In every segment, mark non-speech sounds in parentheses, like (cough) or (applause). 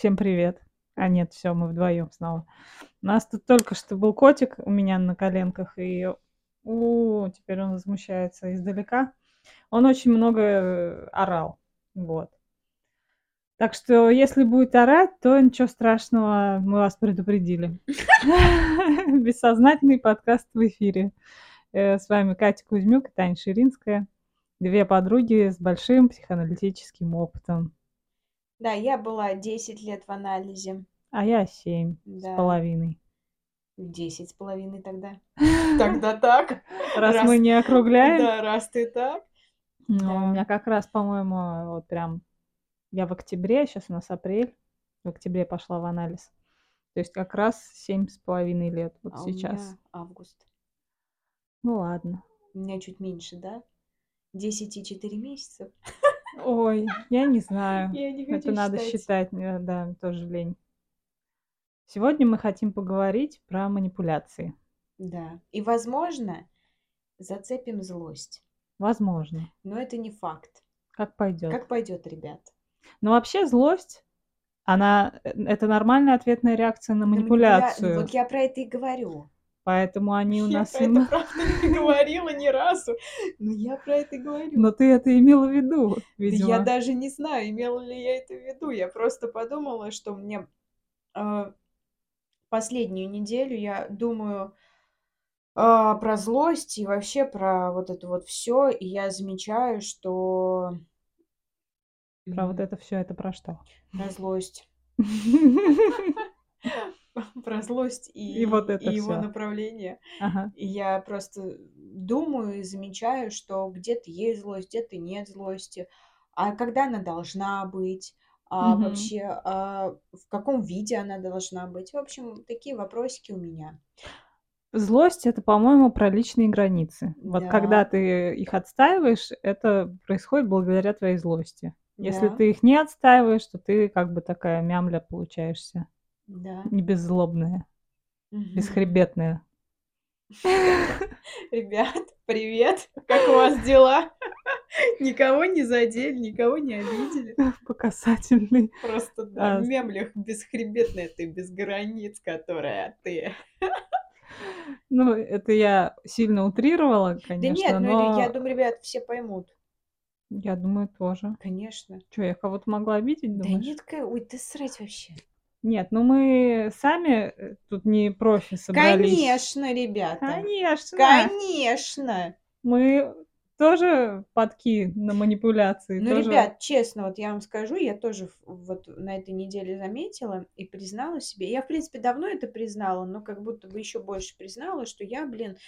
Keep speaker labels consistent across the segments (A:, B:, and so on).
A: Всем привет. А нет, все, мы вдвоем снова. У нас тут только что был котик у меня на коленках, и у, теперь он возмущается издалека. Он очень много э, орал. Вот. Так что, если будет орать, то ничего страшного, мы вас предупредили. (laughs) Бессознательный подкаст в эфире. Э, с вами Катя Кузьмюк и Таня Ширинская. Две подруги с большим психоаналитическим опытом.
B: Да, я была 10 лет в анализе.
A: А я семь с
B: Да.
A: половиной.
B: Десять с половиной тогда. (laughs) Тогда так.
A: Раз мы не округляем,
B: Да, раз ты так.
A: ну, у меня как раз, по-моему, вот прям... Я в октябре, сейчас у нас апрель, в октябре пошла в анализ. То есть как раз семь с половиной лет вот
B: А у
A: сейчас.
B: меня август.
A: Ну ладно.
B: У меня чуть меньше, да? Десять и четыре месяца. (laughs)
A: Ой, я не знаю.
B: Я не
A: Это
B: хочу
A: надо
B: считать.
A: э, да, тоже лень. Сегодня мы хотим поговорить про манипуляции.
B: Да. И, возможно, зацепим злость.
A: Возможно.
B: Но это не факт.
A: Как пойдет.
B: Как пойдет, ребят?
A: Но вообще злость, она э, это нормальная ответная реакция на
B: На манипуля-
A: манипуляцию.
B: Вот я про это и говорю.
A: Поэтому они у
B: Я
A: нас...
B: про
A: м-
B: это, правда, не говорила ни разу. Но я про это говорю.
A: Но ты это имела в виду, видимо.
B: Я даже не знаю, имела ли я это в виду. Я просто подумала, что мне э, последнюю неделю я думаю а, про злость и вообще про вот это вот все, и я замечаю, что
A: Про вот это все это про что?
B: про злость, (laughs) (laughs) про злость и,
A: И вот это
B: и его
A: всё.
B: направление.
A: Ага.
B: И я просто думаю и замечаю, что где-то есть злость, где-то нет злости. А когда она должна быть? А
A: Мгм.
B: вообще, а в каком виде она должна быть? В общем, такие вопросики у меня.
A: Злость это, по-моему, про личные границы. Вот когда
B: Да,
A: ты их отстаиваешь, это происходит благодаря твоей злости. Если
B: да,
A: ты их не отстаиваешь, то ты как бы такая мямля получаешься.
B: Да.
A: Не беззлобная,
B: Мгм.
A: бесхребетная. (laughs)
B: Ребят, привет! Как у вас дела? (laughs) Никого не задели, никого не обидели. (laughs)
A: По касательной.
B: Просто, да,
A: А,
B: в мемлях бесхребетная ты, без границ, которая ты.
A: Ну, это я сильно утрировала,
B: Да
A: конечно,
B: нет, ну я
A: но
B: думаю, ребят, все поймут.
A: я думаю, тоже.
B: Конечно.
A: Чё, я кого-то могла обидеть,
B: Да
A: думаешь?
B: нет, ка- ой, ты срать вообще.
A: Нет, ну мы сами э, тут не профи собрались.
B: Конечно, ребята.
A: Конечно.
B: Конечно.
A: Мы тоже подки на манипуляции.
B: Ну,
A: тоже...
B: ребят, честно, вот я вам скажу, я тоже вот на этой неделе заметила и признала себе. Я, в принципе, давно это признала, но как будто бы еще больше признала, что я, блин,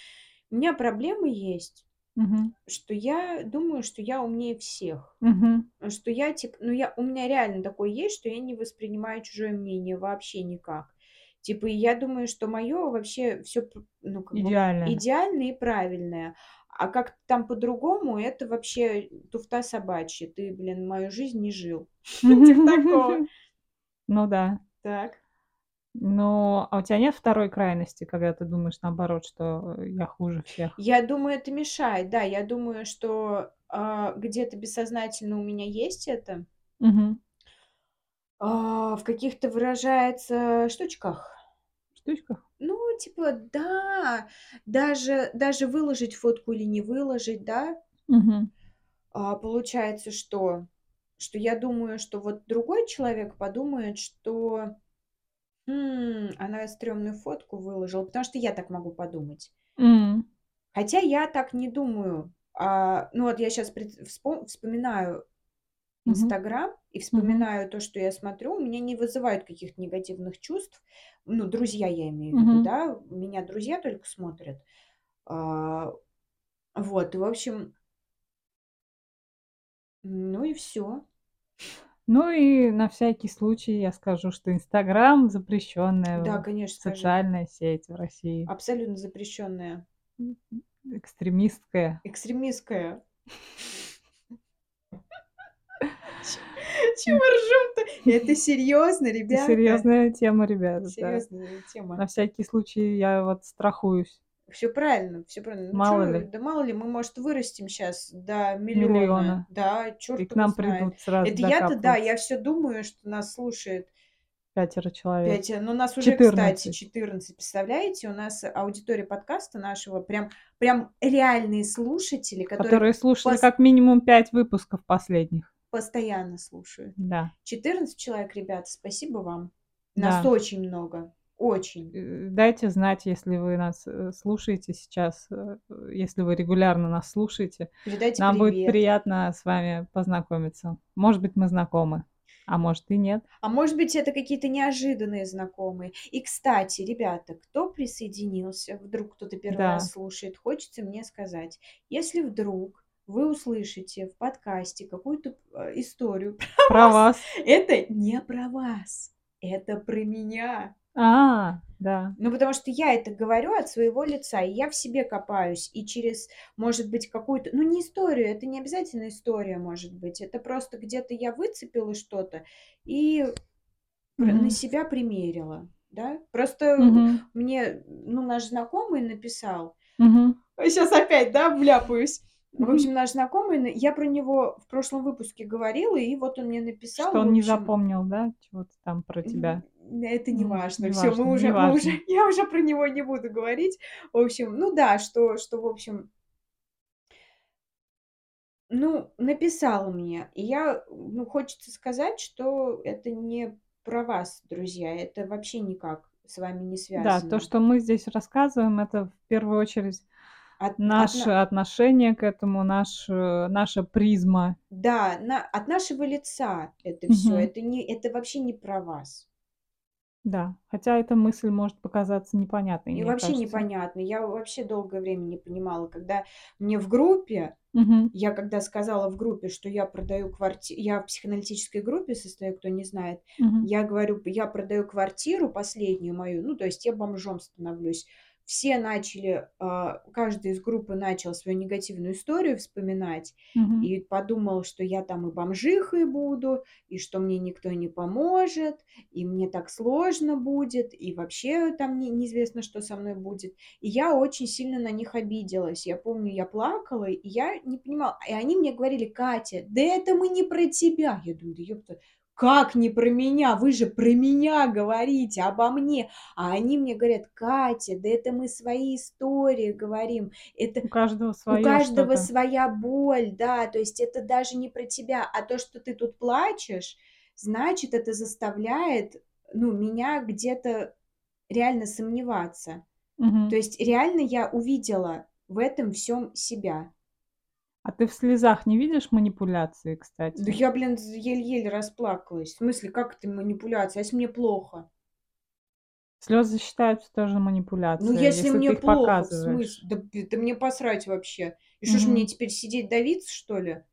B: у меня проблемы есть,
A: Мгм,
B: что я думаю, что я умнее всех.
A: мгм.
B: Что я, типа, ну, я, у меня реально такое есть, что я не воспринимаю чужое мнение вообще никак. Типа, я думаю, что мое вообще все, ну, как бы
A: Идеально.
B: идеальное и правильное. А как там по-другому, это вообще туфта собачья. Ты, блин, мою жизнь не жил. (laughs) Типа. (laughs)
A: Ну да.
B: Так.
A: Но а у тебя нет второй крайности, когда ты думаешь наоборот, что э, я хуже всех?
B: Я думаю, это мешает. Да, я думаю, что а, где-то бессознательно у меня есть это.
A: Мгм.
B: А, в каких-то выражается штучках.
A: Штучках?
B: Ну, типа, да, даже, даже выложить фотку или не выложить, да,
A: Мгм.
B: а, получается, что, что я думаю, что вот другой человек подумает, что «М, она стрёмную фотку выложила, потому что я так могу подумать.
A: М.
B: Хотя я так не думаю. А, ну вот я сейчас вспоминаю
A: Мгм.
B: Инстаграм и
A: Мгм.
B: вспоминаю то, что я смотрю, у меня не вызывают каких-то негативных чувств. Ну, друзья я имею в виду,
A: Мгм.
B: да, меня друзья только смотрят. А, вот, и в общем, ну и все.
A: Ну и на всякий случай я скажу, что Инстаграм запрещенная
B: Да, конечно, скажи.
A: социальная сеть в России.
B: Абсолютно запрещенная.
A: Экстремистская.
B: Экстремистская. Чего ржем-то? Это серьезно, ребята?
A: серьезная тема, ребята.
B: Серьезная тема.
A: На всякий случай я вот страхуюсь.
B: Все правильно, все правильно. Ну,
A: Мало
B: чё,
A: ли.
B: Да мало ли, мы, может, вырастем сейчас до миллиона.
A: Миллиона.
B: Да, черт
A: И к нам
B: знает.
A: придут сразу
B: Это я-то, да, я все думаю, что нас слушает
A: Пятеро человек.
B: Пятеро. Ну, у нас уже, кстати,
A: 14.
B: 14. Представляете, у нас аудитория подкаста нашего прям, прям реальные слушатели, которые
A: Которые слушали
B: пос-
A: как минимум пять выпусков последних.
B: постоянно слушают.
A: Да.
B: 14 человек, ребята, спасибо вам. Нас
A: Да.
B: очень много. Очень.
A: Э, Дайте знать, если вы нас э, слушаете сейчас, э, если вы регулярно нас слушаете.
B: Передайте
A: Нам будет
B: привет.
A: приятно с вами познакомиться. Может быть, мы знакомы, а может и нет.
B: А может быть, это какие-то неожиданные знакомые. И, кстати, ребята, кто присоединился, вдруг кто-то первый
A: Да.
B: раз слушает, хочется мне сказать, если вдруг вы услышите в подкасте какую-то историю, (laughs)
A: Про вас.
B: это не про вас, это про меня.
A: А, да.
B: Ну, потому что я это говорю от своего лица, и я в себе копаюсь, и через, может быть, какую-то, ну, не историю, это не обязательно история, может быть, это просто где-то я выцепила что-то и пр- на себя примерила, да? Просто
A: Мгм.
B: мне, ну, наш знакомый написал,
A: Мгм.
B: сейчас опять, да, вляпаюсь. В общем, наш знакомый, на- я про него в прошлом выпуске говорила, и вот он мне написал,
A: Что он не
B: общем,
A: запомнил, да, чего-то там про тебя.
B: Это не важно.
A: не
B: Все,
A: важно,
B: мы уже, мы уже, (laughs) я уже про него не буду говорить. В общем, ну да, что, что в общем, ну, написал мне. И я, ну, хочется сказать, что это не про вас, друзья. Это вообще никак с вами не
A: Да, то,
B: связано.
A: что мы здесь рассказываем, это в первую очередь
B: От, от
A: наше
B: на-
A: отношение к этому, наш, э, наша призма.
B: да, на, от нашего лица это все.
A: Мгм.
B: Это не, это вообще не про вас.
A: Да, хотя эта мысль может показаться непонятной,
B: И
A: мне
B: вообще
A: кажется.
B: непонятно. Я вообще долгое время не понимала, когда мне в группе
A: Мгм.
B: Я когда сказала в группе, что я продаю квартиру, я в психоаналитической группе состою, кто не знает,
A: Мгм.
B: я говорю, я продаю квартиру последнюю мою, ну, то есть я бомжом становлюсь. Все начали, а, каждый из группы начал свою негативную историю вспоминать
A: Мгм.
B: и подумал, что я там и бомжихой буду, и что мне никто не поможет, и мне так сложно будет, и вообще там не- неизвестно, что со мной будет. И я очень сильно на них обиделась. Я помню, я плакала, и я не понимала. И они мне говорили, Катя, да это мы не про тебя. Я думаю, да ёпта, как не про меня? Вы же про меня говорите, обо мне. А они мне говорят, Катя, да это мы свои истории говорим. Это
A: У каждого
B: у
A: свое
B: каждого своя боль, да, то есть это даже не про тебя, а то, что ты тут плачешь, значит, это заставляет, ну, меня где-то реально сомневаться.
A: Мгм.
B: То есть реально я увидела в этом всем себя.
A: А ты в слезах не видишь манипуляции,
B: Да
A: кстати?
B: я, блин, еле-еле расплакалась. В смысле, как это манипуляция? А если мне плохо?
A: Слезы считаются тоже
B: Ну,
A: манипуляцией,
B: если
A: если ты
B: мне
A: их
B: плохо, в смысле? Да, да мне посрать вообще. И что ж мне теперь сидеть давиться, что ли?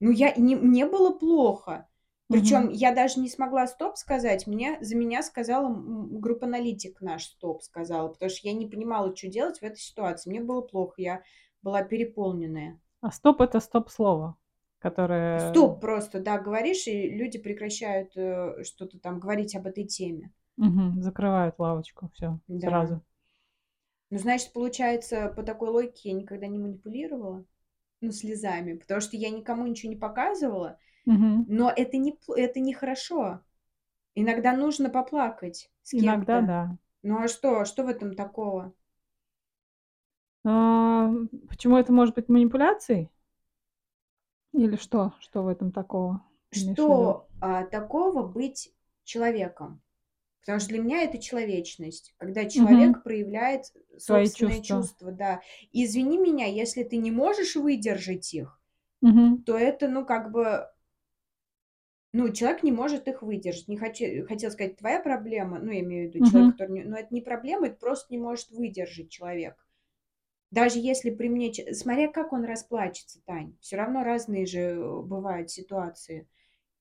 B: Ну, я не, мне было плохо. Причем я даже не смогла стоп сказать. Мне, за меня сказала м, группа-аналитик наш стоп сказала, потому что я не понимала, что делать в этой ситуации. Мне было плохо, я была переполненная.
A: А стоп это стоп-слово, которое...
B: Стоп просто, да, говоришь, и люди прекращают э, что-то там говорить об этой теме.
A: Мгм. Закрывают лавочку, все,
B: Да.
A: сразу.
B: Ну, значит, получается, по такой логике я никогда не манипулировала, ну, слезами, потому что я никому ничего не показывала,
A: Мгм.
B: но это не, это не хорошо. Иногда нужно поплакать с
A: Иногда
B: кем-то.
A: да.
B: Ну, а что? Что в этом такого?
A: А, почему это может быть манипуляцией? Или что? Что в этом такого?
B: Что а, такого быть человеком? Потому что для меня это человечность, когда человек проявляет
A: Свои
B: собственные
A: чувства.
B: чувства, да. И извини меня, если ты не можешь выдержать их,
A: Мгм.
B: то это, ну, как бы, ну, человек не может их выдержать. Не хочу, хотел сказать, твоя проблема, ну, я имею в виду человек,
A: Мгм.
B: который, не, но это не проблема, это просто не может выдержать человек. Даже если при мне, смотря как он расплачется, Тань, все равно разные же э, бывают ситуации.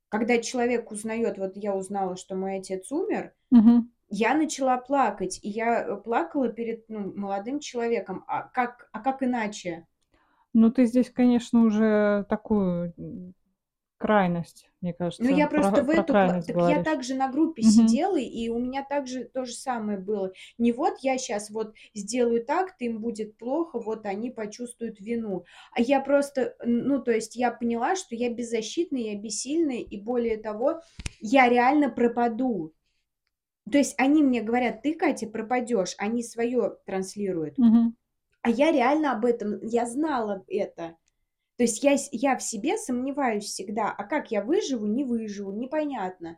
B: Когда человек узнает, вот я узнала, что мой отец умер,
A: Мгм.
B: я начала плакать, и я э, плакала перед ну, молодым человеком. А как, а как иначе?
A: Ну, ты здесь, конечно, уже такую крайность, мне кажется,
B: Ну, я
A: про,
B: просто в
A: про
B: эту... пла-
A: крайность
B: Так я
A: говоришь.
B: также на группе
A: Мгм.
B: сидела, и у меня также то же самое было. Не вот я сейчас вот сделаю так, то им будет плохо, вот они почувствуют вину. А я просто, ну, то есть я поняла, что я беззащитная, я бессильная, и более того, я реально пропаду. То есть они мне говорят: "Ты, Катя, пропадешь". Они свое транслируют.
A: Мгм.
B: А я реально об этом, я знала это. То есть я, я в себе сомневаюсь всегда. А как я выживу, не выживу, непонятно.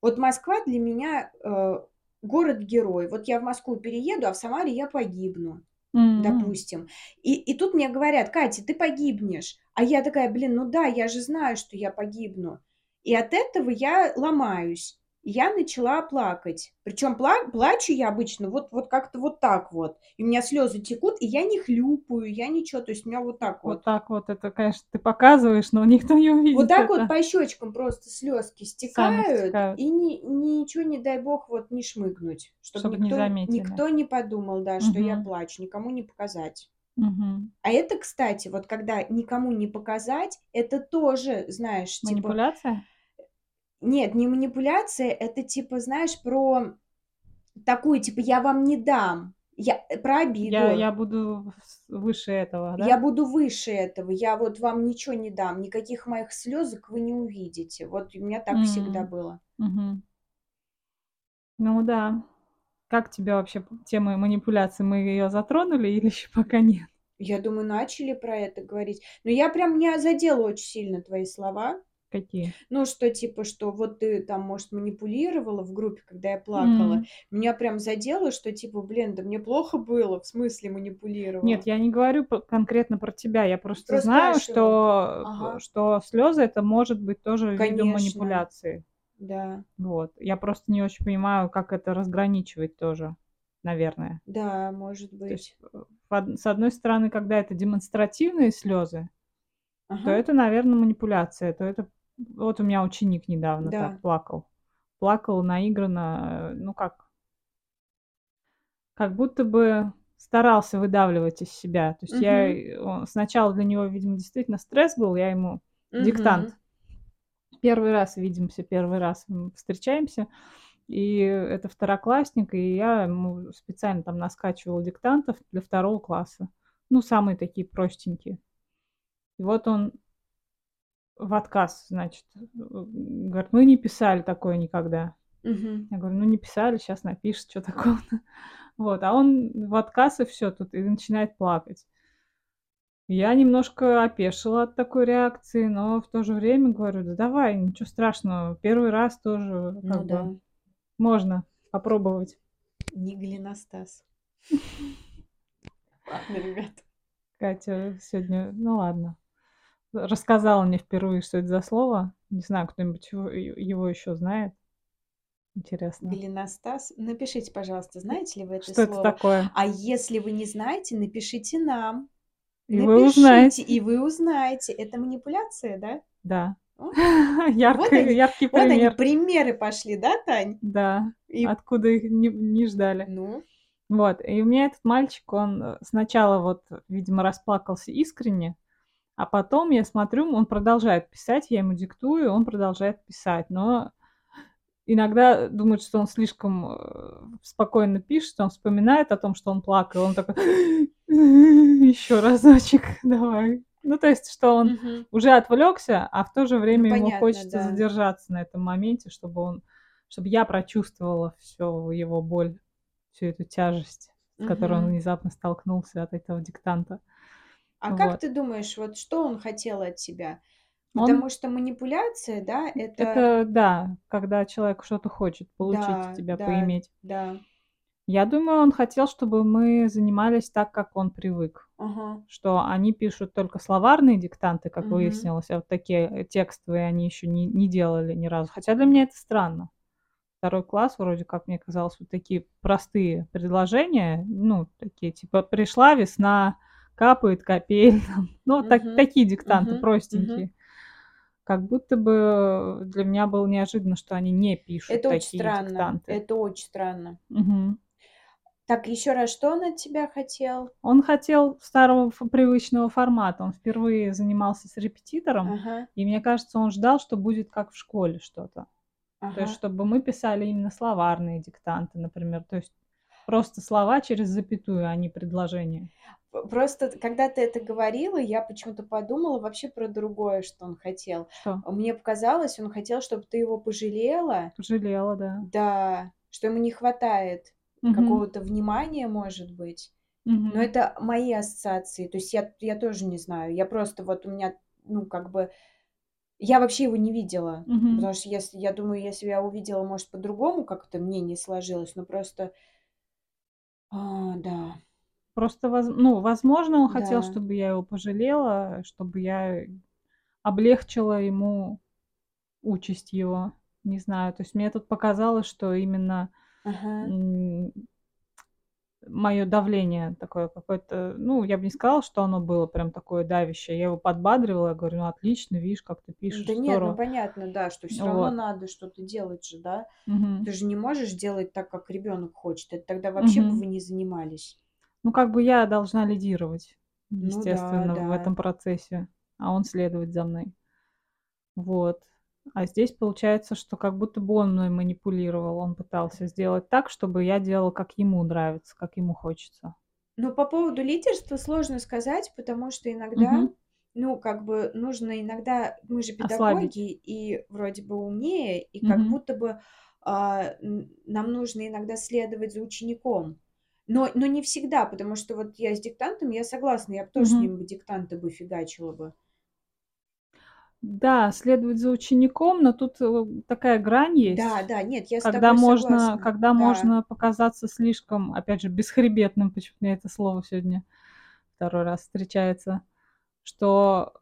B: Вот Москва для меня э, город-герой. Вот я в Москву перееду, а в Самаре я погибну,
A: М.
B: допустим. И, и тут мне говорят, Катя, ты погибнешь. А я такая, блин, ну да, я же знаю, что я погибну. И от этого я ломаюсь. И Я начала плакать. Причем пла- плачу я обычно вот, вот как-то вот так вот. И у меня слезы текут, и я не хлюпаю, я ничего. То есть у меня вот так вот.
A: Вот так вот это, конечно, ты показываешь, но никто не увидит
B: Вот так
A: это.
B: вот по щечкам просто слезки стекают,
A: стекают.
B: и ни, ничего, не дай бог, вот не шмыгнуть, чтобы,
A: Чтоб не
B: никто,
A: заметили.
B: никто не подумал, да, что я
A: Мгм.
B: плачу, никому не показать.
A: Мгм.
B: А это, кстати, вот когда никому не показать, это тоже, знаешь, типа,
A: Манипуляция?
B: Нет, не манипуляция, это типа, знаешь, про такую, типа, я вам не дам, я э, про обиду.
A: Я, я буду выше этого, да?
B: Я буду выше этого, я вот вам ничего не дам, никаких моих слезок вы не увидите. Вот у меня так всегда
A: М.
B: было.
A: Мгм. Ну да. Как тебе вообще тема манипуляции? Мы ее затронули или еще пока нет?
B: Я думаю, начали про это говорить. Но я прям меня задела очень сильно твои слова.
A: Какие?
B: Ну, что типа, что вот ты там, может, манипулировала в группе, когда я плакала.
A: М.
B: Меня прям задело, что типа, блин, да мне плохо было, в смысле манипулировала.
A: Нет, я не говорю по- конкретно про тебя. Я просто
B: Просто
A: знаю,
B: спрашиваю.
A: что,
B: Ага.
A: что слезы это может быть тоже видом
B: Конечно.
A: манипуляции.
B: Да,
A: Вот. Я просто не очень понимаю, как это разграничивать тоже, наверное.
B: да, может
A: То
B: быть.
A: есть, э, в од- с одной стороны, когда это демонстративные слезы, то
B: Ага,
A: это, наверное, манипуляция. То это вот у меня ученик недавно
B: да.
A: так плакал. Плакал наигранно, э, ну как, как будто бы старался выдавливать из себя. То есть я
B: Мгм.
A: э, он- сначала для него, видимо, действительно стресс был, я ему диктант.
B: Мгм.
A: Первый раз видимся, первый раз встречаемся. И это второклассник, и я ему специально там наскачивала диктантов для второго класса. Ну, самые такие простенькие. И вот он в отказ, значит, говорит, мы не писали такое никогда.
B: Мгм.
A: Я говорю, ну не писали, сейчас напишет, что такого-то. (laughs) Вот, а он в отказ и все тут, и начинает плакать. Я немножко опешила от такой реакции, но в то же время говорю, да давай, ничего страшного, первый раз тоже
B: Ну
A: как
B: да,
A: бы можно попробовать.
B: не голеностаз. (laughs) Ладно, ребят.
A: Катя сегодня, ну ладно, рассказала мне впервые, что это за слово. Не знаю, кто-нибудь его, его еще знает. Интересно.
B: Голеностаз. Напишите, пожалуйста, знаете ли вы это
A: Что это
B: слово?
A: такое?
B: А если вы не знаете, напишите нам.
A: И вы узнаете.
B: и вы узнаете. Это манипуляция, да?
A: Да. (laughs) Яркий,
B: они-
A: яркий
B: Вот они,
A: пример.
B: примеры пошли, да, Тань?
A: Да,
B: И-
A: откуда их не, не ждали.
B: Ну,
A: Вот, и у меня этот мальчик, он э, сначала вот, видимо, расплакался искренне, а потом я смотрю, он продолжает писать, я ему диктую, он продолжает писать, но иногда думает, что он слишком э, спокойно пишет, он вспоминает о том, что он плакал, он такой, (laughs) еще разочек, (laughs) давай. Ну, то есть, что он
B: мгм.
A: уже отвлекся, а в то же время ему
B: понятно,
A: хочется
B: да.
A: задержаться на этом моменте, чтобы он, чтобы я прочувствовала всю его боль, всю эту тяжесть, с которой он внезапно столкнулся от этого диктанта.
B: А как
A: Вот.
B: ты думаешь, вот что он хотел от тебя?
A: Он-
B: Потому что манипуляция, да, это...
A: Это да, когда человек что-то хочет получить
B: Да,
A: от тебя,
B: да.
A: поиметь.
B: Да.
A: Я думаю, он хотел, чтобы мы занимались так, как он привык.
B: Ага.
A: Что они пишут только словарные диктанты, как
B: Мгм.
A: выяснилось, а вот такие э, текстовые они еще не, не делали ни разу. Хотя для меня это странно. Второй класс, вроде как мне казалось, вот такие простые предложения, ну, такие типа «пришла весна», «капает капель», (laughs) ну, вот так, такие диктанты
B: Мгм.
A: простенькие. Как будто бы для меня было неожиданно, что они не пишут
B: Это очень
A: такие
B: странно.
A: диктанты.
B: Это очень странно.
A: Мгм.
B: Так, еще раз, что он от тебя хотел?
A: Он хотел старого привычного формата. Он впервые занимался с репетитором,
B: Ага,
A: и мне кажется, он ждал, что будет как в школе что-то. То
B: ага.
A: есть, чтобы мы писали именно словарные диктанты, например. То есть просто слова через запятую, а не предложения.
B: Просто, когда ты это говорила, я почему-то подумала вообще про другое, что он хотел.
A: Что?
B: Мне показалось, он хотел, чтобы ты его пожалела,
A: Пожалела, да.
B: да, что ему не хватает
A: Мгм.
B: какого-то внимания, может быть. Но
A: Мгм.
B: это мои ассоциации. То есть я, я тоже не знаю. Я просто вот у меня, ну, как бы... Я вообще его не видела.
A: Мгм.
B: Потому что если, я думаю, если я увидела, может, по-другому как-то мнение сложилось. Но просто... А, да.
A: Просто, воз ну, возможно, он хотел,
B: Да.
A: чтобы я его пожалела, чтобы я облегчила ему участь его. Не знаю. То есть мне тут показалось, что именно
B: Ага.
A: мое давление такое какое-то, ну, я бы не сказала, что оно было прям такое давящее. Я его подбадривала, я говорю: "Ну, отлично, видишь, как ты пишешь,
B: Да нет, ну
A: здорово".
B: понятно, да, что все равно
A: Вот.
B: надо что-то делать же, да?
A: Мгм.
B: Ты же не можешь делать так, как ребенок хочет. Это тогда вообще бы
A: Мгм.
B: вы не занимались.
A: Ну, как бы я должна лидировать,
B: Ну да,
A: естественно, в
B: да.
A: этом процессе, а он следовать за мной. Вот. А здесь получается, что как будто бы он мной манипулировал. Он пытался сделать так, чтобы я делала, как ему нравится, как ему хочется.
B: Ну, по поводу лидерства сложно сказать, потому что иногда,
A: Мгм.
B: ну, как бы нужно иногда, мы же
A: Ослабить.
B: педагоги и вроде бы умнее, и как
A: Мгм.
B: будто бы а, нам нужно иногда следовать за учеником. Но, но не всегда, потому что вот я с диктантом, я согласна, я бы тоже с
A: Мгм.
B: ним бы диктанты бы фигачила бы.
A: Да, следовать за учеником, но тут, э, такая грань
B: Да,
A: есть,
B: да, нет, я с
A: когда
B: тобой
A: можно
B: согласна.
A: когда
B: Да.
A: можно показаться слишком, опять же, бесхребетным, почему-то мне это слово сегодня второй раз встречается, что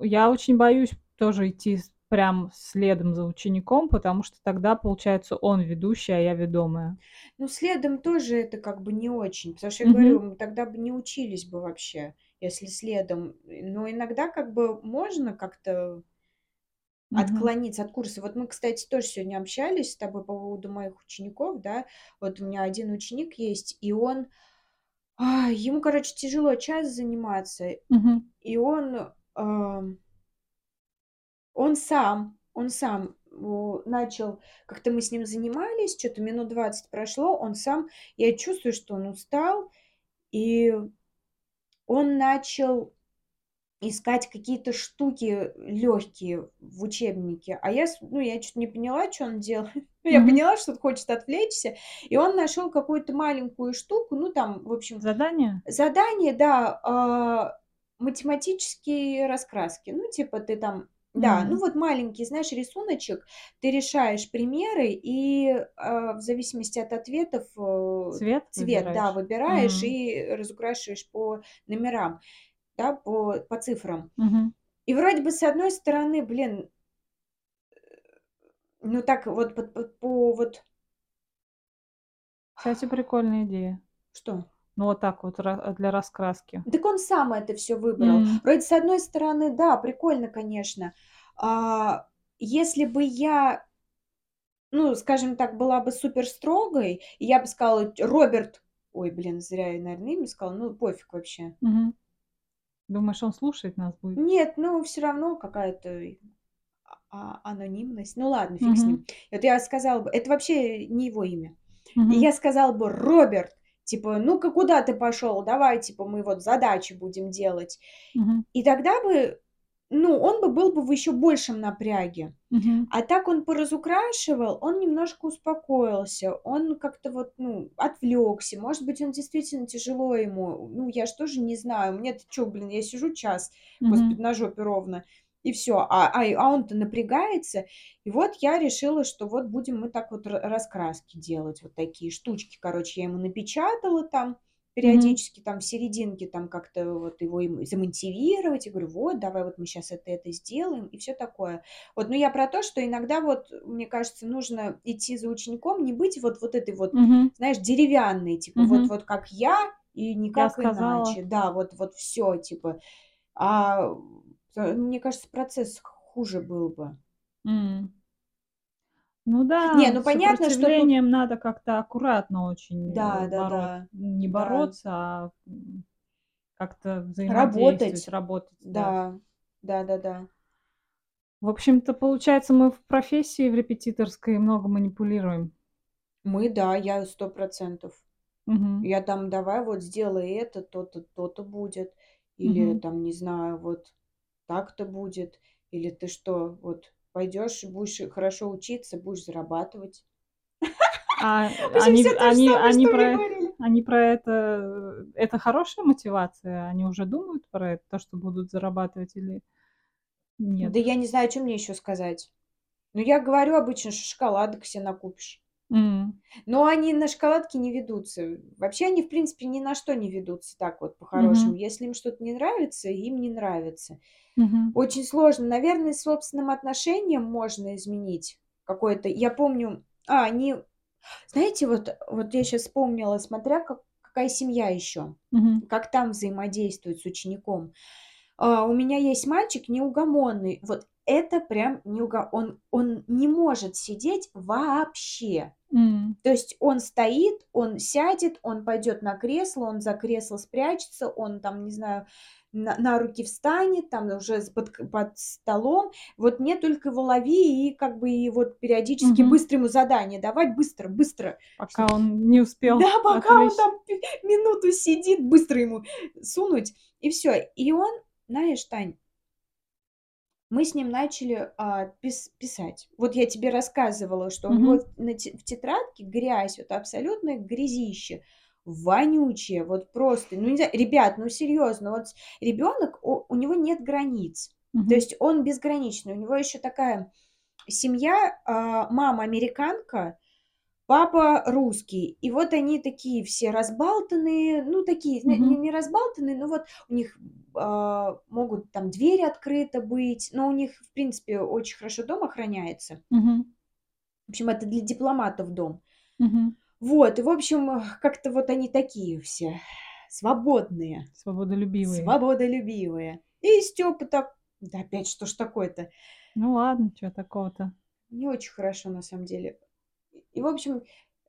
A: я очень боюсь тоже идти с прям следом за учеником, потому что тогда, получается, он ведущий, а я ведомая.
B: Ну, следом тоже это как бы не очень, потому что я
A: Мгм.
B: говорю, мы тогда бы не учились бы вообще, если следом. Но иногда как бы можно как-то
A: Мгм.
B: отклониться от курса. Вот мы, кстати, тоже сегодня общались с тобой по поводу моих учеников, да. Вот у меня один ученик есть, и он, ему, короче, тяжело час заниматься,
A: Мгм.
B: и он, ам, он сам, он сам начал, как-то мы с ним занимались, что-то минут 20 прошло, он сам, я чувствую, что он устал, и он начал искать какие-то штуки легкие в учебнике. А я, ну, я что-то не поняла, что он делает. Ну, (laughs) я поняла, что он хочет отвлечься. И он нашел какую-то маленькую штуку, ну, там, в общем,
A: Задание?
B: задание, да, а, математические раскраски. Ну, типа ты там, да, ну вот маленький, знаешь, рисуночек, ты решаешь примеры и а, в зависимости от ответов э,
A: Цвет
B: цвет, да,
A: выбираешь?
B: выбираешь
A: М.
B: и разукрашиваешь по номерам, да, по, по цифрам.
A: Мгм.
B: И вроде бы с одной стороны, блин, ну так вот по, по- по вот
A: Кстати, прикольная идея.
B: что?
A: Ну, вот так вот ра для раскраски.
B: Так он сам это все выбрал.
A: М.
B: Вроде с одной стороны, да, прикольно, конечно. А, если бы я, ну, скажем так, была бы супер строгой, и я бы сказала: "Роберт", ой, блин, зря я, наверное, имя сказала, ну, пофиг вообще.
A: Мгм. Думаешь, он слушает нас будет?
B: Нет, ну, все равно какая-то а анонимность. Ну ладно, фиг с
A: Мгм.
B: ним. Вот я сказала бы это вообще не его имя. И
A: Мгм.
B: я сказала бы: "Роберт, типа, ну-ка, куда ты пошел? Давай, типа, мы вот задачи будем делать".
A: Мгм.
B: И тогда бы, ну, он бы был бы в еще большем напряге.
A: Мгм.
B: А так он поразукрашивал, он немножко успокоился, он как-то вот, ну, отвлекся. Может быть, он действительно тяжело ему. Ну, я ж тоже не знаю. Мне-то чё, блин, я сижу час, господи,
A: Мгм.
B: на жопе ровно, и все. А, а, а он-то напрягается. И вот я решила, что вот будем мы так вот ра- раскраски делать, вот такие штучки. Короче, я ему напечатала там, периодически там в серединке там как-то вот его замотивировать. И говорю, вот, давай вот мы сейчас это, это сделаем, и все такое. Вот, но я про то, что иногда вот, мне кажется, нужно идти за учеником, не быть вот, вот этой вот,
A: Мгм.
B: знаешь, деревянной, типа, вот,
A: Мгм.
B: вот как я и никак
A: сказала.
B: иначе. Да, вот, вот все, типа. А мне кажется, процесс хуже был бы.
A: М. Ну
B: Не,
A: да,
B: ну
A: с
B: понятно, что тут...
A: надо как-то аккуратно очень,
B: Да,
A: э,
B: да,
A: боро
B: да,
A: не
B: да.
A: бороться, а, м, как-то взаимодействовать,
B: Работать.
A: работать, да.
B: Да, да, да, да.
A: В общем-то, получается, мы в профессии, в репетиторской много манипулируем.
B: Мы, да, я сто процентов.
A: Мгм.
B: Я там, давай вот сделай это, то-то, то-то будет. Или
A: Мгм.
B: там, не знаю, вот так-то будет. Или ты что, вот пойдешь, будешь хорошо учиться, будешь зарабатывать.
A: А (laughs) они
B: самое, что
A: про
B: говорили.
A: они про это это хорошая мотивация? Они уже думают про это, то, что будут зарабатывать или нет?
B: Да я не знаю, чё мне еще сказать. Ну, я говорю обычно, что шоколадок се накупишь.
A: М.
B: Но они на шоколадки не ведутся. Вообще они, в принципе, ни на что не ведутся так вот по-хорошему.
A: Мгм.
B: Если им что-то не нравится, им не нравится.
A: Мгм.
B: Очень сложно. Наверное, собственным отношением можно изменить какое-то. Я помню, а, они, знаете, вот, вот я сейчас вспомнила, смотря как, какая семья еще,
A: Мгм.
B: как там взаимодействуют с учеником. А, у меня есть мальчик неугомонный. Вот это прям неуго... он, он не может сидеть вообще.
A: М.
B: То есть он стоит, он сядет, он пойдет на кресло, он за кресло спрячется, он там, не знаю, на, на руки встанет, там уже под, под столом. Вот мне только его лови и как бы и вот периодически
A: Мгм.
B: быстро ему задание давать, быстро, быстро.
A: Пока он не успел
B: Да, пока он
A: отвлечься.
B: там минуту сидит, быстро ему сунуть, и все. И он, знаешь, Тань, мы с ним начали а, пис- писать. Вот я тебе рассказывала, что у
A: Мгм.
B: него на те- в тетрадке грязь, вот абсолютное грязище, вонючее, вот просто. Ну, не знаю, ребят, ну серьезно, вот ребенок, у, у него нет границ. То
A: Мгм.
B: есть он безграничный. У него еще такая семья, а, мама американка, папа русский. И вот они такие все разбалтанные, ну такие, зна- не, не разбалтанные, но вот у них а, могут там двери открыты быть, но у них, в принципе, очень хорошо дом охраняется.
A: Мгм.
B: В общем, это для дипломатов дом.
A: Мгм.
B: Вот, и, в общем, э, как-то вот они такие все свободные,
A: Свободолюбивые.
B: свободолюбивые. И Степа так, да опять что ж такое-то?
A: Ну ладно, чё такого-то.
B: Не очень хорошо на самом деле. И, в общем,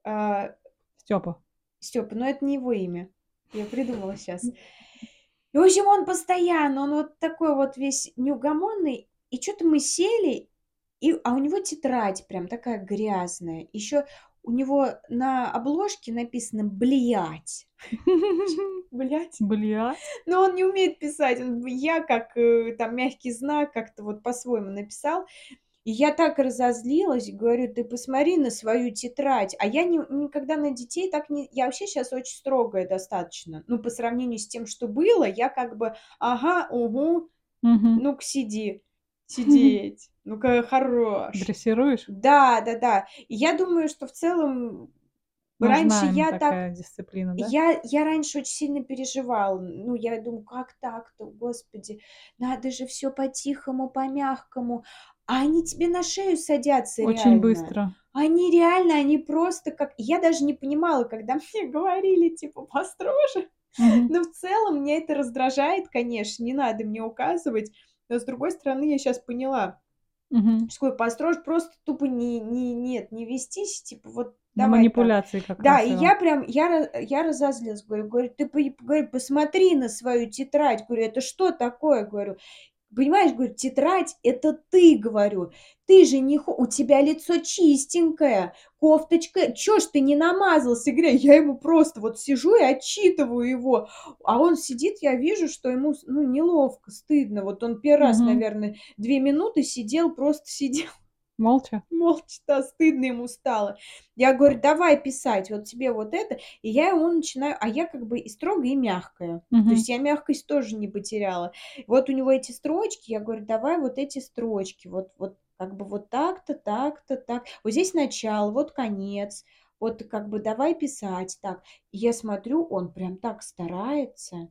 B: а,
A: Стёпа.
B: Степа, но это не его имя. Я придумала сейчас. И, в общем, он постоянно, он вот такой вот весь неугомонный. И что-то мы сели, и, а у него тетрадь прям такая грязная. Еще у него на обложке написано «блять». (laughs) Блять.
A: Блядь.
B: Но он не умеет писать. Он я как э, там мягкий знак как-то вот по-своему написал. И я так разозлилась, говорю, ты посмотри на свою тетрадь. А я не, никогда на детей так не... Я вообще сейчас очень строгая достаточно. Ну, по сравнению с тем, что было, я как бы, ага, угу, ну-ка сиди, сидеть, ну-ка хорош.
A: Дрессируешь?
B: Да, да, да. И я думаю, что в целом раньше
A: Нужна им
B: я так
A: дисциплина, да?
B: я, я раньше очень сильно переживала. Ну, я думаю, как так-то, господи, надо же все по-тихому, по-мягкому. А они тебе на шею садятся
A: Очень
B: реально.
A: быстро.
B: Они реально, они просто как... Я даже не понимала, когда (laughs) мне говорили, типа, построже. Но в целом меня это раздражает, конечно, не надо мне указывать. Но с другой стороны, я сейчас поняла,
A: Мгм.
B: что построже, просто тупо не, не, нет, не вестись, типа, вот давай
A: манипуляции как
B: Да,
A: раз
B: и
A: его.
B: я прям, я, я разозлилась, говорю, говорю, ты говорю, посмотри на свою тетрадь, говорю, это что такое, говорю, понимаешь, говорю, тетрадь, это ты, говорю, ты же не, хо- у тебя лицо чистенькое, кофточка, чё ж ты не намазался, говорю, я ему просто вот сижу и отчитываю его, а он сидит, я вижу, что ему, ну, неловко, стыдно, вот он первый раз,
A: Мгм.
B: наверное, две минуты сидел, просто сидел,
A: Молча?
B: молча, да, стыдно ему стало. Я говорю, давай писать, вот тебе вот это. И я ему начинаю, а я как бы и строгая, и мягкая. То
A: Мгм.
B: есть я мягкость тоже не потеряла. Вот у него эти строчки, я говорю, давай вот эти строчки, вот, вот как бы вот так-то, так-то, так. Вот здесь начало, вот конец. Вот как бы давай писать так. И я смотрю, он прям так старается.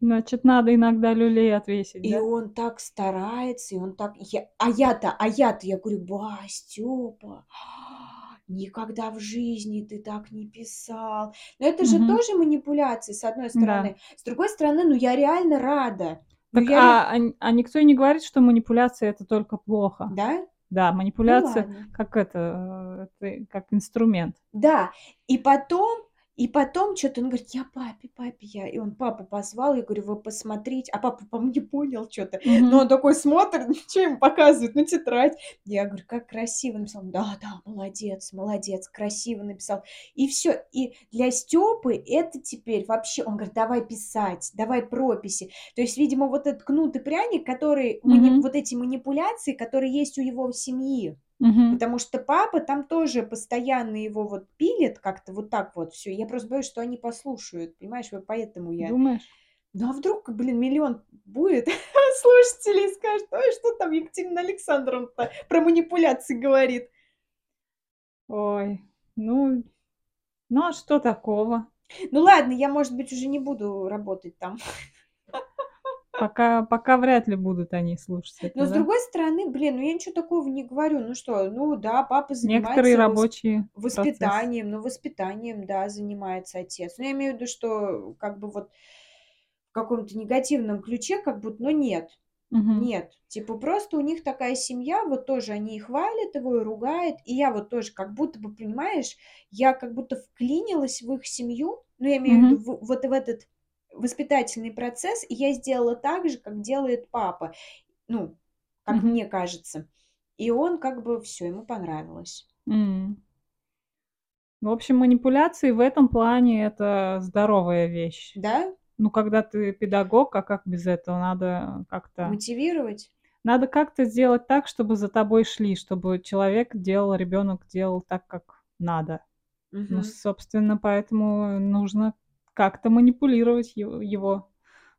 A: Значит, надо иногда люлей отвесить,
B: И
A: да?
B: он так старается, и он так... Я... А я-то, а я-то, я говорю, ба, Степа, (gasps) никогда в жизни ты так не писал. Но это же
A: Мгм.
B: тоже манипуляции, с одной
A: Да.
B: стороны. С другой стороны, ну я реально рада. Ну
A: Так,
B: я...
A: а, а а никто и не говорит, что манипуляция это только плохо.
B: Да?
A: Да,
B: Ну
A: манипуляция
B: ладно.
A: как это, э, это как инструмент.
B: Да, и потом, и потом что-то он говорит, я папе, папе, я. И он папу позвал, я говорю, вы посмотрите. А папа, по не понял что-то. Но
A: Мгм.
B: он такой смотрит, (laughs) что ему показывают, ну, тетрадь. Я говорю, как красиво написал. Да, да, молодец, молодец, красиво написал. И все. И для Степы это теперь вообще, он говорит, давай писать, давай прописи. То есть, видимо, вот этот кнут и пряник, который, мани-
A: Мгм.
B: вот эти манипуляции, которые есть у его семьи.
A: Мгм.
B: Потому что папа там тоже постоянно его вот пилит как-то вот так вот всё. Я просто боюсь, что они послушают, понимаешь? Вот поэтому я
A: Думаешь?
B: Ну, а вдруг, блин, миллион будет (laughs) слушателей и скажут: "Ой, что там Екатерина Александровна-то про манипуляции говорит?"
A: Ой, ну ну, а что такого?
B: Ну ладно, я, может быть, уже не буду работать там. (laughs)
A: Пока пока вряд ли будут они слушать это,
B: Но с
A: да?
B: другой стороны, блин, ну я ничего такого не говорю. Ну что, ну да, папа
A: Некоторые
B: занимается восп
A: рабочие
B: воспитанием, ну, воспитанием, да, занимается отец. Но я имею в виду, что как бы вот в каком-то негативном ключе как будто, но нет.
A: Мгм.
B: Нет. Типа просто у них такая семья, вот тоже они и хвалят его, и ругают. И я вот тоже как будто бы, понимаешь, я как будто вклинилась в их семью, ну, я имею в виду в вот в этот воспитательный процесс, и я сделала так же, как делает папа. Ну, как
A: Мгм.
B: мне кажется. И он как бы всё, ему понравилось.
A: М. В общем, манипуляции в этом плане- это здоровая вещь.
B: Да?
A: Ну, когда ты педагог, а как без этого? Надо как-то
B: Мотивировать?
A: надо как-то сделать так, чтобы за тобой шли, чтобы человек делал, ребёнок делал так, как надо. Ну,
B: Мгм.
A: собственно, поэтому нужно как-то манипулировать его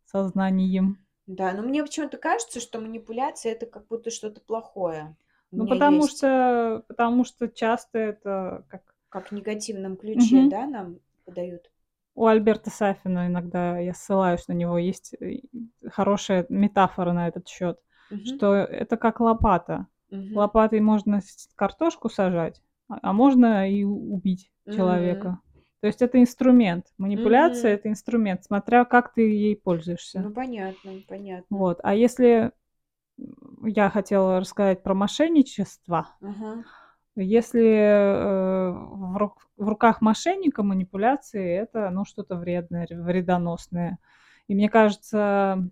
A: сознанием.
B: Да, но мне почему-то кажется, что манипуляция- это как будто что-то плохое. У
A: Ну, потому
B: есть.
A: что потому что часто это как
B: Как в негативном ключе,
A: Мгм.
B: да, нам подают?
A: У Альберта Сафина иногда я ссылаюсь на него, есть, э, хорошая метафора на этот счёт,
B: Мгм.
A: что это как лопата.
B: Мгм.
A: Лопатой можно картошку сажать, а а можно и убить человека. То есть это инструмент. Манипуляция-
B: Мгм.
A: это инструмент, смотря как ты ей пользуешься.
B: Ну, понятно понятно.
A: Вот. А если, я хотела рассказать про мошенничество.
B: Ага.
A: Если, э, в рук в руках мошенника манипуляции- это, ну, что-то вредное, вредоносное. И мне кажется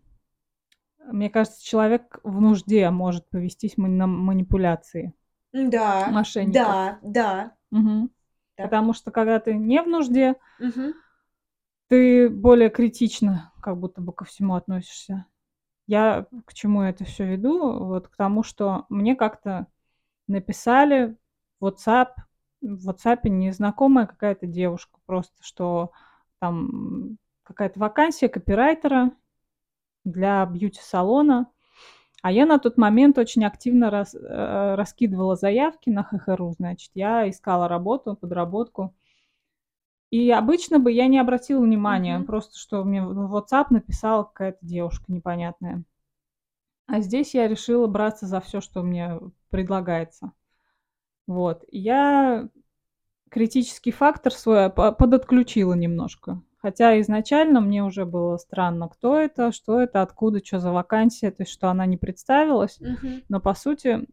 A: мне кажется, человек в нужде может повестись на манипуляции
B: М-да,
A: мошенников.
B: да, да.
A: Мгм.
B: Так.
A: Потому что когда ты не в нужде
B: Мгм.
A: ты более критично как будто бы ко всему относишься. Я к чему это всё веду? Вот к тому, что мне как-то написали в WhatsApp в "Ватсапе" незнакомая какая-то девушка, просто что там какая-то вакансия копирайтера для бьюти-салона. А я на тот момент очень активно рас э, раскидывала заявки на "ХХРУ", значит. Я искала работу, подработку. И обычно бы я не обратила внимания,
B: Мгм.
A: просто что мне в WhatsApp написала какая-то девушка непонятная. А здесь я решила браться за всё, что мне предлагается. Вот. Я критический фактор свой по подотключила немножко. Хотя изначально мне уже было странно, кто это, что это, откуда, чё за вакансия, то есть что она не представилась.
B: Мгм.
A: Но по сути,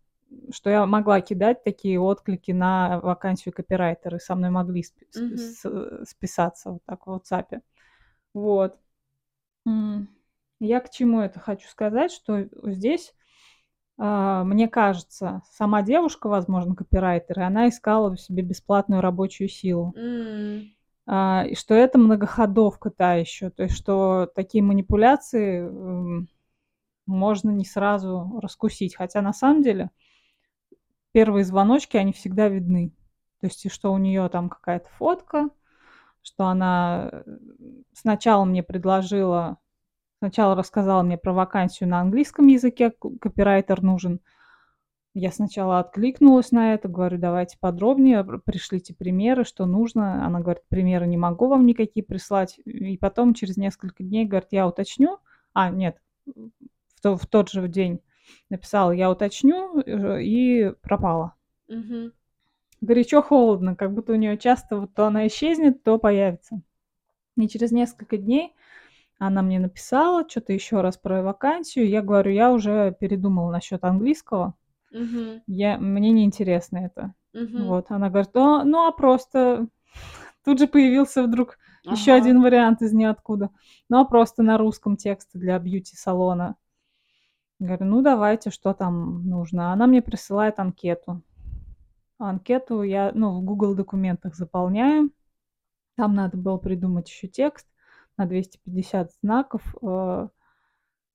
A: что я могла кидать такие отклики на вакансию копирайтера, и со мной могли спи с списаться вот так в "Ватсапе". Вот. Я к чему это хочу сказать, что здесь, а, мне кажется, сама девушка, возможно, копирайтер, и она искала себе бесплатную рабочую силу.
B: М.
A: А, и что это многоходовка та ещё. То есть что такие манипуляции, м, можно не сразу раскусить. Хотя на самом деле первые звоночки, они всегда видны. То есть что у неё там какая-то фотка, что она, э, сначала мне предложила сначала рассказала мне про вакансию на английском языке, ко копирайтер нужен. Я сначала откликнулась на это, говорю: "Давайте подробнее, пр пришлите примеры, что нужно". Она говорит: "Примеры не могу вам никакие прислать". И потом через несколько дней говорит: "Я уточню". А, нет, в то в тот же день написала: "Я уточню", э, и пропала.
B: Мгм.
A: Горячо-холодно, как будто у неё часто вот то она исчезнет, то появится. И через несколько дней она мне написала чё-то ещё раз про вакансию. Я говорю: "Я уже передумала насчёт английского.
B: Мгм.
A: Я мне неинтересно это".
B: Мгм.
A: Вот. Она говорит: "А, ну, а просто" (laughs) Тут же появился вдруг
B: Ага.
A: один вариант из ниоткуда. "Ну, а просто на русском тексты для бьюти-салона?" Говорю: "Ну, давайте, что там нужно?" Она мне присылает анкету. Анкету я, ну, в "Гугл Документах" заполняю. Там надо было придумать ещё текст на 250 знаков, э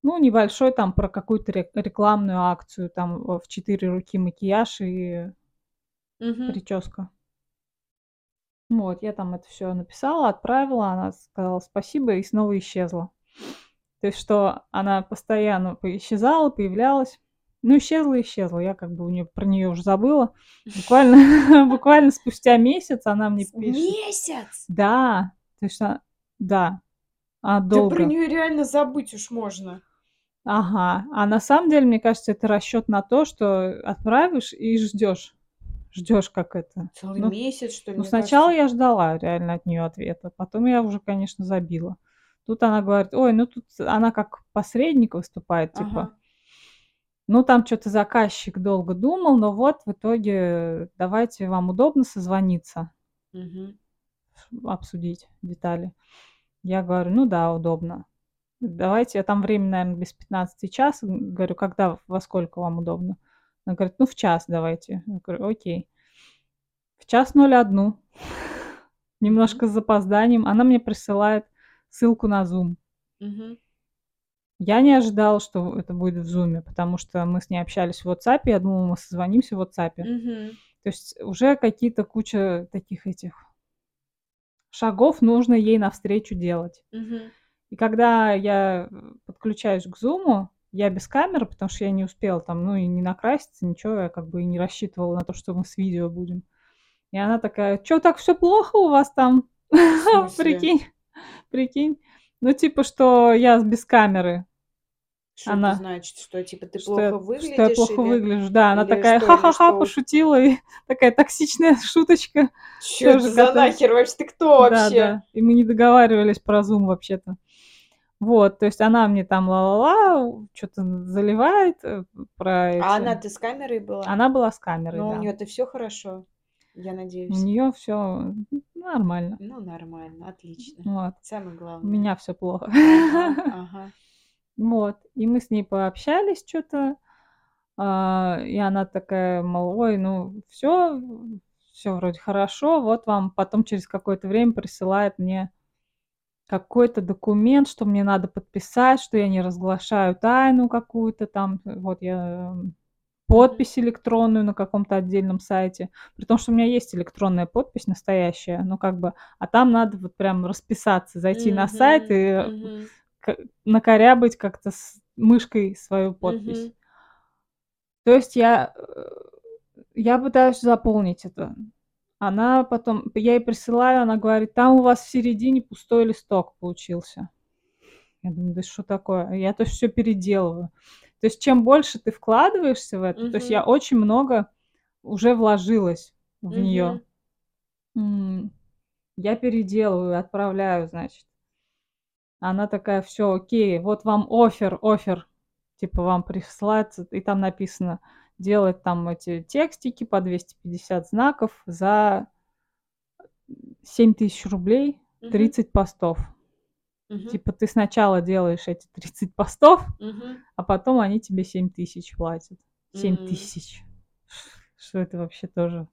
A: Ну, небольшой там про какую-то рекламную акцию, там в четыре руки макияж и
B: Мгм.
A: прическа. Вот, я там это все написала, отправила, она сказала спасибо и снова исчезла. То есть, что она постоянно исчезала, появлялась. Ну, исчезла, исчезла. Я как бы у нее про нее уже забыла. Буквально, (laughs) буквально спустя месяц она мне пишет.
B: Месяц?
A: Да. То есть, она- да. А
B: Да про
A: долго.
B: нее реально забыть уж можно.
A: Ага. А на самом деле, мне кажется, это расчет на то, что отправишь и ждешь. Ждешь, как это.
B: Целый
A: Ну,
B: месяц, что ли?
A: Ну, сначала
B: кажется.
A: я ждала реально от нее ответа, потом я уже, конечно, забила. Тут она говорит, ой, ну тут она как посредник выступает, типа.
B: Ага.
A: Ну, там что-то заказчик долго думал, но вот в итоге давайте вам удобно созвониться,
B: Мгм.
A: обсудить детали. Я говорю, ну да, удобно. Давайте, я там время, наверное, без 15 час. Говорю, когда, во сколько вам удобно? Она говорит, ну в час давайте. Я говорю, окей. В час 01. (laughs) Немножко с запозданием. Она мне присылает ссылку на Zoom. Я не ожидала, что это будет в Zoom, потому что мы с ней общались в WhatsApp. Я думала, мы созвонимся в WhatsApp. То есть уже какие-то куча таких этих шагов нужно ей навстречу делать.
B: Мгм.
A: И когда я э, подключаюсь к Zoom, я без камеры, потому что я не успела там, ну и не накраситься, ничего, я как бы и не рассчитывала на то, что мы с видео будем. И она такая, что так все плохо у вас там? (laughs) Прикинь, прикинь. Ну, типа, что я без камеры,
B: Что
A: Она-
B: это значит? Что типа ты
A: что
B: плохо
A: я,
B: выглядишь?
A: что я плохо
B: или...
A: выгляжу. Да, она
B: или
A: такая, ха-ха-ха, пошутила, и (laughs) такая токсичная шуточка.
B: Чё это за
A: готова.
B: нахер вообще? Ты кто
A: Да,
B: вообще?
A: да. И мы не договаривались про Zoom вообще-то. Вот, то есть она мне там ла-ла-ла, что-то заливает э, про эти...
B: А она-то с камерой была?
A: Она была с камерой,
B: Но
A: да.
B: у нее-то все хорошо, я
A: У
B: надеюсь.
A: нее все нормально.
B: Ну, нормально, отлично.
A: Вот.
B: Самое
A: У
B: главное.
A: меня все плохо.
B: Ага, ага. (laughs)
A: Вот. И мы с ней пообщались что-то. И она такая, мол, ой, ну все, все вроде хорошо. Вот вам потом через какое-то время присылает мне какой-то документ, что мне надо подписать, что я не разглашаю тайну какую-то там. Вот я м, подпись электронную на каком-то отдельном сайте. При том, что у меня есть электронная подпись настоящая, ну как бы, а там надо вот прям расписаться, зайти на сайт и э, к- накорябать как-то с мышкой свою подпись.
B: мгм.
A: То есть я, э, я пытаюсь заполнить это. Она потом, я ей присылаю, она говорит, там у вас в середине пустой листок получился. Я думаю, да что такое? Я то есть все переделываю. То есть чем больше ты вкладываешься в это, то есть я очень много уже вложилась в
B: Мгм.
A: нее. Я переделываю, отправляю, значит. Она такая, все, окей, вот вам офер, офер. Типа вам присылается, и там написано, делать там эти текстики по 250 знаков за 7 тысяч рублей,
B: Мгм,
A: 30 постов.
B: мгм,
A: Типа ты сначала делаешь эти 30 постов,
B: мгм.
A: а потом они тебе 7 тысяч платят. 7
B: М.
A: тысяч. Что это вообще тоже?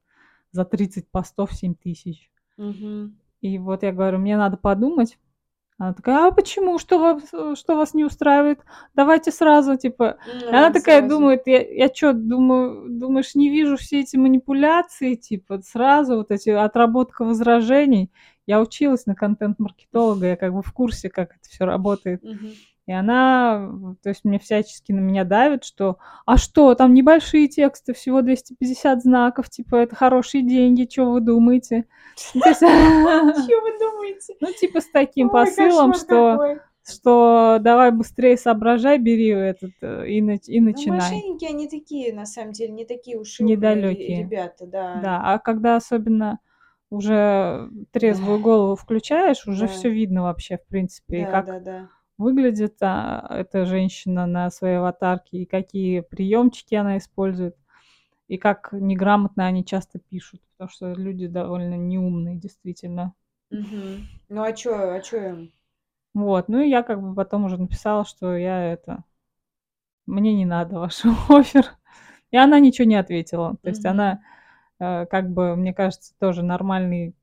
A: За 30 постов 7 тысяч.
B: Мгм.
A: И вот я говорю, мне надо подумать. Она такая, а почему? Что вас, что вас не устраивает? Давайте сразу, типа. И она такая
B: сразу.
A: думает, я, я что, думаю, думаешь, не вижу все эти манипуляции, типа, сразу вот эти отработка возражений. Я училась на контент-маркетолога, я как бы в курсе, как это все работает.
B: Мгм.
A: И она, то есть мне всячески на меня давит, что, а что, там небольшие тексты, всего 250 знаков, типа, это хорошие деньги, что вы думаете? Ну, то есть, (laughs) (laughs)
B: Чё вы думаете?
A: Ну, типа, с таким посылом, что, что давай быстрее соображай, бери этот э, и, и
B: Ну,
A: начинай.
B: мошенники, они такие, на самом деле, не такие уж
A: Недалёкие.
B: ребята, да.
A: Да, а когда особенно уже трезвую голову включаешь, уже
B: Да.
A: все видно вообще, в принципе, и
B: Да,
A: как
B: да, да.
A: Выглядит а, эта женщина на своей аватарке, и какие приемчики она использует, и как неграмотно они часто пишут, потому что люди довольно неумные, действительно.
B: Ну, а чё, а чё им?
A: Вот, ну и я как бы потом уже написала, что я это, мне не надо ваш (laughs) офер. И она ничего не ответила. То есть она, э, как бы, мне кажется, тоже нормальный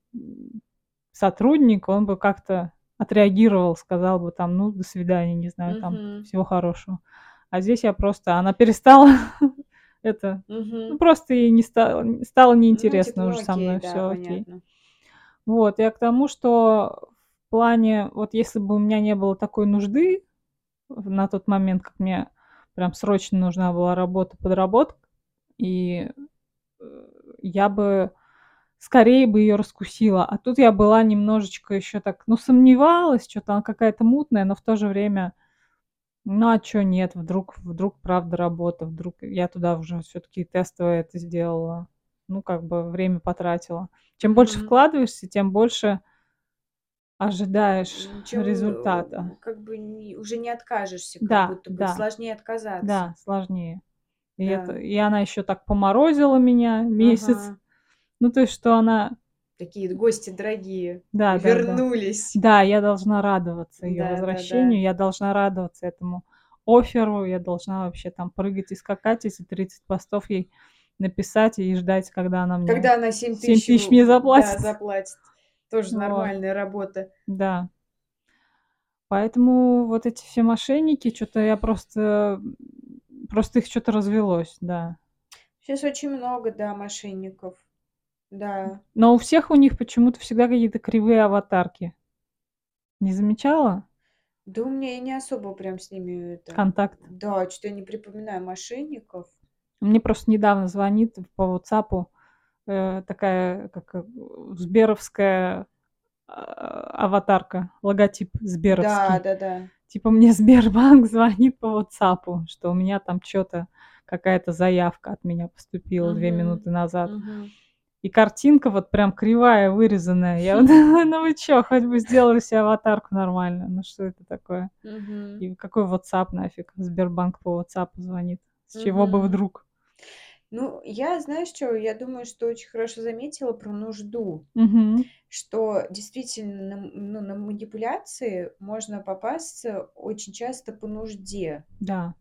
A: сотрудник, он бы как-то отреагировал, сказал бы там, ну, до свидания, не знаю, там,
B: Мгм.
A: всего хорошего. А здесь я просто, она перестала (laughs) это, ну, просто ей не стало, стало
B: Ну,
A: неинтересно
B: типа,
A: уже со мной, все окей. Вот, я к тому, что в плане, вот если бы у меня не было такой нужды на тот момент, как мне прям срочно нужна была работа, подработка, и э, я бы скорее бы ее раскусила. А тут я была немножечко еще так, ну, сомневалась, что-то она какая-то мутная, но в то же время, ну, а чё нет, вдруг, вдруг правда работа, вдруг я туда уже все-таки тестовое это сделала. Ну, как бы время потратила. Чем больше
B: Мгм.
A: вкладываешься, тем больше ожидаешь
B: Чем
A: результата.
B: э, как бы не- уже не откажешься, как
A: Да,
B: будто бы
A: да,
B: сложнее отказаться.
A: да, сложнее. И это,
B: Да.
A: и она еще так поморозила меня месяц.
B: Ага.
A: Ну, то есть, что она,
B: Такие гости дорогие
A: да, да, да.
B: вернулись.
A: Да, я должна радоваться ее
B: Да, да, да.
A: возвращению, я должна радоваться этому оферу, я должна вообще там прыгать и скакать, эти 30 постов ей написать и ждать, когда она мне...
B: Когда она 7
A: 7
B: тысяч,
A: тысяч мне
B: да,
A: заплатит.
B: заплатит. Тоже
A: Вот.
B: нормальная работа.
A: Да. Поэтому вот эти все мошенники, что-то я просто... Просто их что-то развелось, да.
B: Сейчас очень много, да, мошенников. Да.
A: Но у всех у них почему-то всегда какие-то кривые аватарки. Не замечала?
B: Да у меня и не особо прям с ними это...
A: Контакт.
B: Да, что-то я не припоминаю мошенников.
A: Мне просто недавно звонит по WhatsApp э, такая, как э, сберовская а, аватарка, логотип
B: Да,
A: сберовский.
B: да, да.
A: Типа мне Сбербанк (laughs) звонит по WhatsApp, что у меня там что-то, какая-то заявка от меня поступила две
B: Мгм.
A: минуты назад.
B: Мгм.
A: И картинка вот прям кривая, вырезанная. Я вот (laughs) думаю, ну вы чё, хоть бы сделали себе аватарку нормально. Ну что это такое?
B: Мгм.
A: И какой WhatsApp нафиг? Сбербанк по WhatsApp звонит. С чего бы
B: Мгм.
A: вдруг?
B: Ну, я, знаешь что, я думаю, что очень хорошо заметила про нужду,
A: Мгм.
B: что действительно на, ну, на манипуляции можно попасться очень часто по нужде,
A: Да.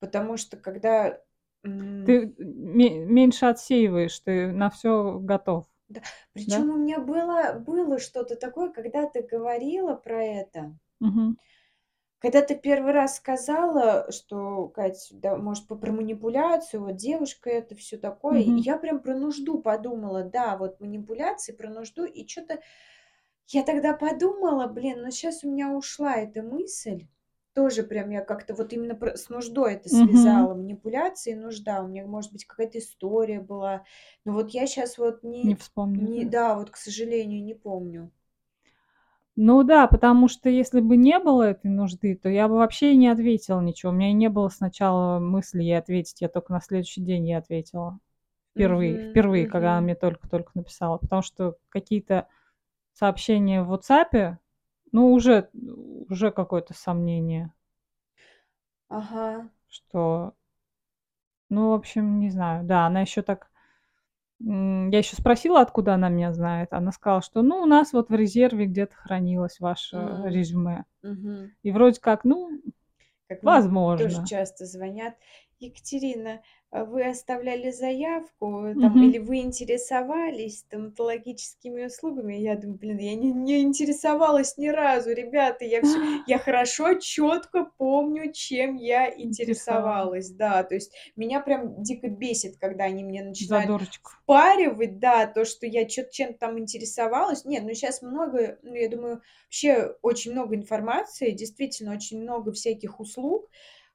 B: потому что когда...
A: Ты ме- меньше отсеиваешь, ты на все готов.
B: Причем у меня было, было что-то такое, когда ты говорила про это.
A: Мгм.
B: Когда ты первый раз сказала, что, Кать, да, может, про манипуляцию, вот девушка это все такое,
A: Мгм.
B: я прям про нужду подумала, да, вот манипуляции, про нужду, и что-то я тогда подумала, блин, ну сейчас у меня ушла эта мысль, тоже прям я как-то вот именно с нуждой это связала, манипуляции и нужда, у меня, может быть, какая-то история была, но вот я сейчас вот
A: Не
B: не,
A: вспомню.
B: не,
A: да.
B: вот, к сожалению, не помню.
A: Ну да, потому что если бы не было этой нужды, то я бы вообще и не ответила ничего. У меня и не было сначала мысли ей ответить, я только на следующий день ей ответила. Впервые,
B: Мгм,
A: впервые, когда она мне только-только написала. Потому что какие-то сообщения в WhatsApp, ну уже, уже какое-то сомнение,
B: Ага.
A: что, ну, в общем, не знаю. Да, она еще так М, я еще спросила, откуда она меня знает. Она сказала, что, ну, у нас вот в резерве где-то хранилось ваше
B: М.
A: резюме.
B: Мгм.
A: И вроде как, ну,
B: Как мне тоже
A: возможно.
B: часто звонят. Екатерина, а вы оставляли заявку, там,
A: Мгм.
B: или вы интересовались стоматологическими услугами? Я думаю, блин, я не, не интересовалась ни разу, ребята, я все, (gasps) я хорошо, четко помню, чем я интересовалась, да, то есть меня прям дико бесит, когда они мне начинают
A: Задорочку.
B: впаривать, да, то, что я что-то чем-то там интересовалась. Нет, ну сейчас много, ну я думаю, вообще очень много информации, действительно очень много всяких услуг,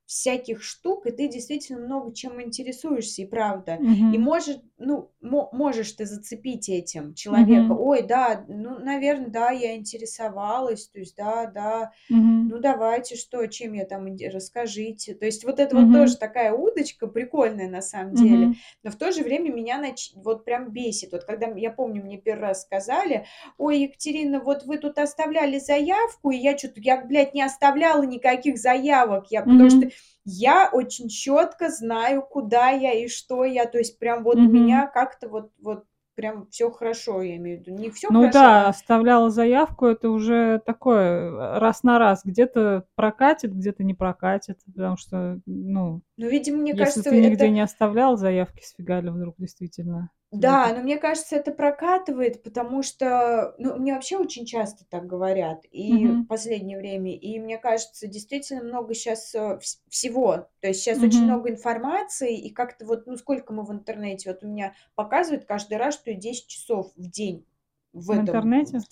B: всяких штук, и ты действительно много чем интересуешься, и правда. И
A: Мгм.
B: может, ну, мо- можешь ты зацепить этим человека.
A: Мгм.
B: Ой, да, ну, наверное, да, я интересовалась, то есть, да, да,
A: Мгм.
B: ну давайте, что, чем я там, расскажите. То есть вот это вот тоже такая удочка прикольная на самом деле,
A: Мгм.
B: но в то же время меня нач- вот прям бесит. Вот когда, я помню, мне первый раз сказали, ой, Екатерина, вот вы тут оставляли заявку, и я что-то, я, блядь, не оставляла никаких заявок, я, потому что. Я очень четко знаю, куда я и что я, то есть прям вот у
A: Мгм.
B: меня как-то вот, вот прям все хорошо, я имею в виду, не все
A: Ну
B: хорошо,
A: да,
B: а
A: оставляла заявку, это уже такое, раз на раз. Где-то прокатит, где-то не прокатит, потому что, ну,
B: ну, видимо, мне
A: если
B: кажется,
A: ты нигде
B: это
A: не оставлял заявки, сфига ли вдруг действительно.
B: Да, но мне кажется, это прокатывает, потому что, ну, мне вообще очень часто так говорят, и в
A: Мгм.
B: последнее время. И мне кажется, действительно много щас, э, вс всего. То есть щас очень
A: Мгм.
B: много информации, и как-то вот, ну, сколько мы в интернете, вот у меня показывает каждый раз, что я 10 часов в день в
A: В
B: этом,
A: интернете?
B: в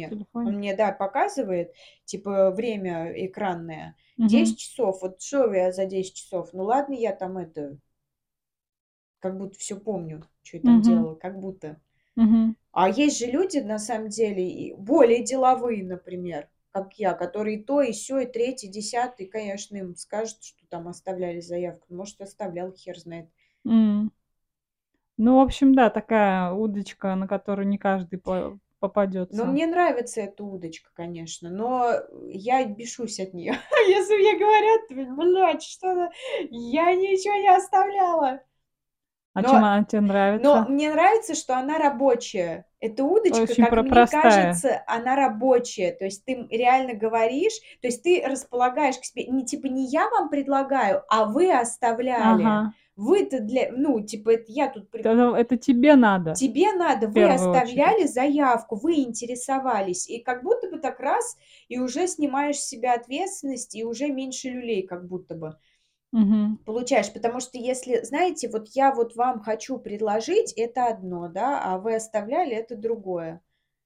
A: В
B: телефоне.
A: телефоне?
B: Он мне, да, показывает, типа, время экранное.
A: Мгм.
B: 10 часов. Вот что я за 10 часов? Ну ладно, я там это как будто всё помню, чё я там
A: Мгм.
B: делала, как будто.
A: Мгм.
B: А есть же люди, на самом деле, более деловые, например, как я, которые то, и сё, и третье, десятое. Конечно, им скажут, что там оставляли заявку. Может, оставлял, хер знает.
A: М. Ну, в общем, да, такая удочка, на которую не каждый по
B: Но
A: попадётся.
B: мне нравится эта удочка, конечно, но, я бешусь от неё. (laughs) Если мне говорят: "Блядь, что за Я ничего не оставляла!"
A: А чем
B: Но
A: она те
B: но
A: нравится?
B: мне нравится, что она рабочая. Эта удочка,
A: Очень
B: как
A: про
B: мне
A: простая.
B: кажется, она рабочая. То есть ты, реально говоришь, то есть ты располагаешь к себе. Не типа не я вам предлагаю, а вы оставляли.
A: Ага.
B: Вы-то для ну, типа, это я тут
A: Это это тебе надо
B: Тебе надо, вы
A: первую очередь.
B: оставляли заявку, вы интересовались. И как будто бы так раз, и уже снимаешь с себя ответственность, и уже меньше люлей как будто бы
A: Мгм.
B: получаешь. Потому что если, знаете, вот я вот вам хочу предложить- это одно, да, а вы оставляли- это другое.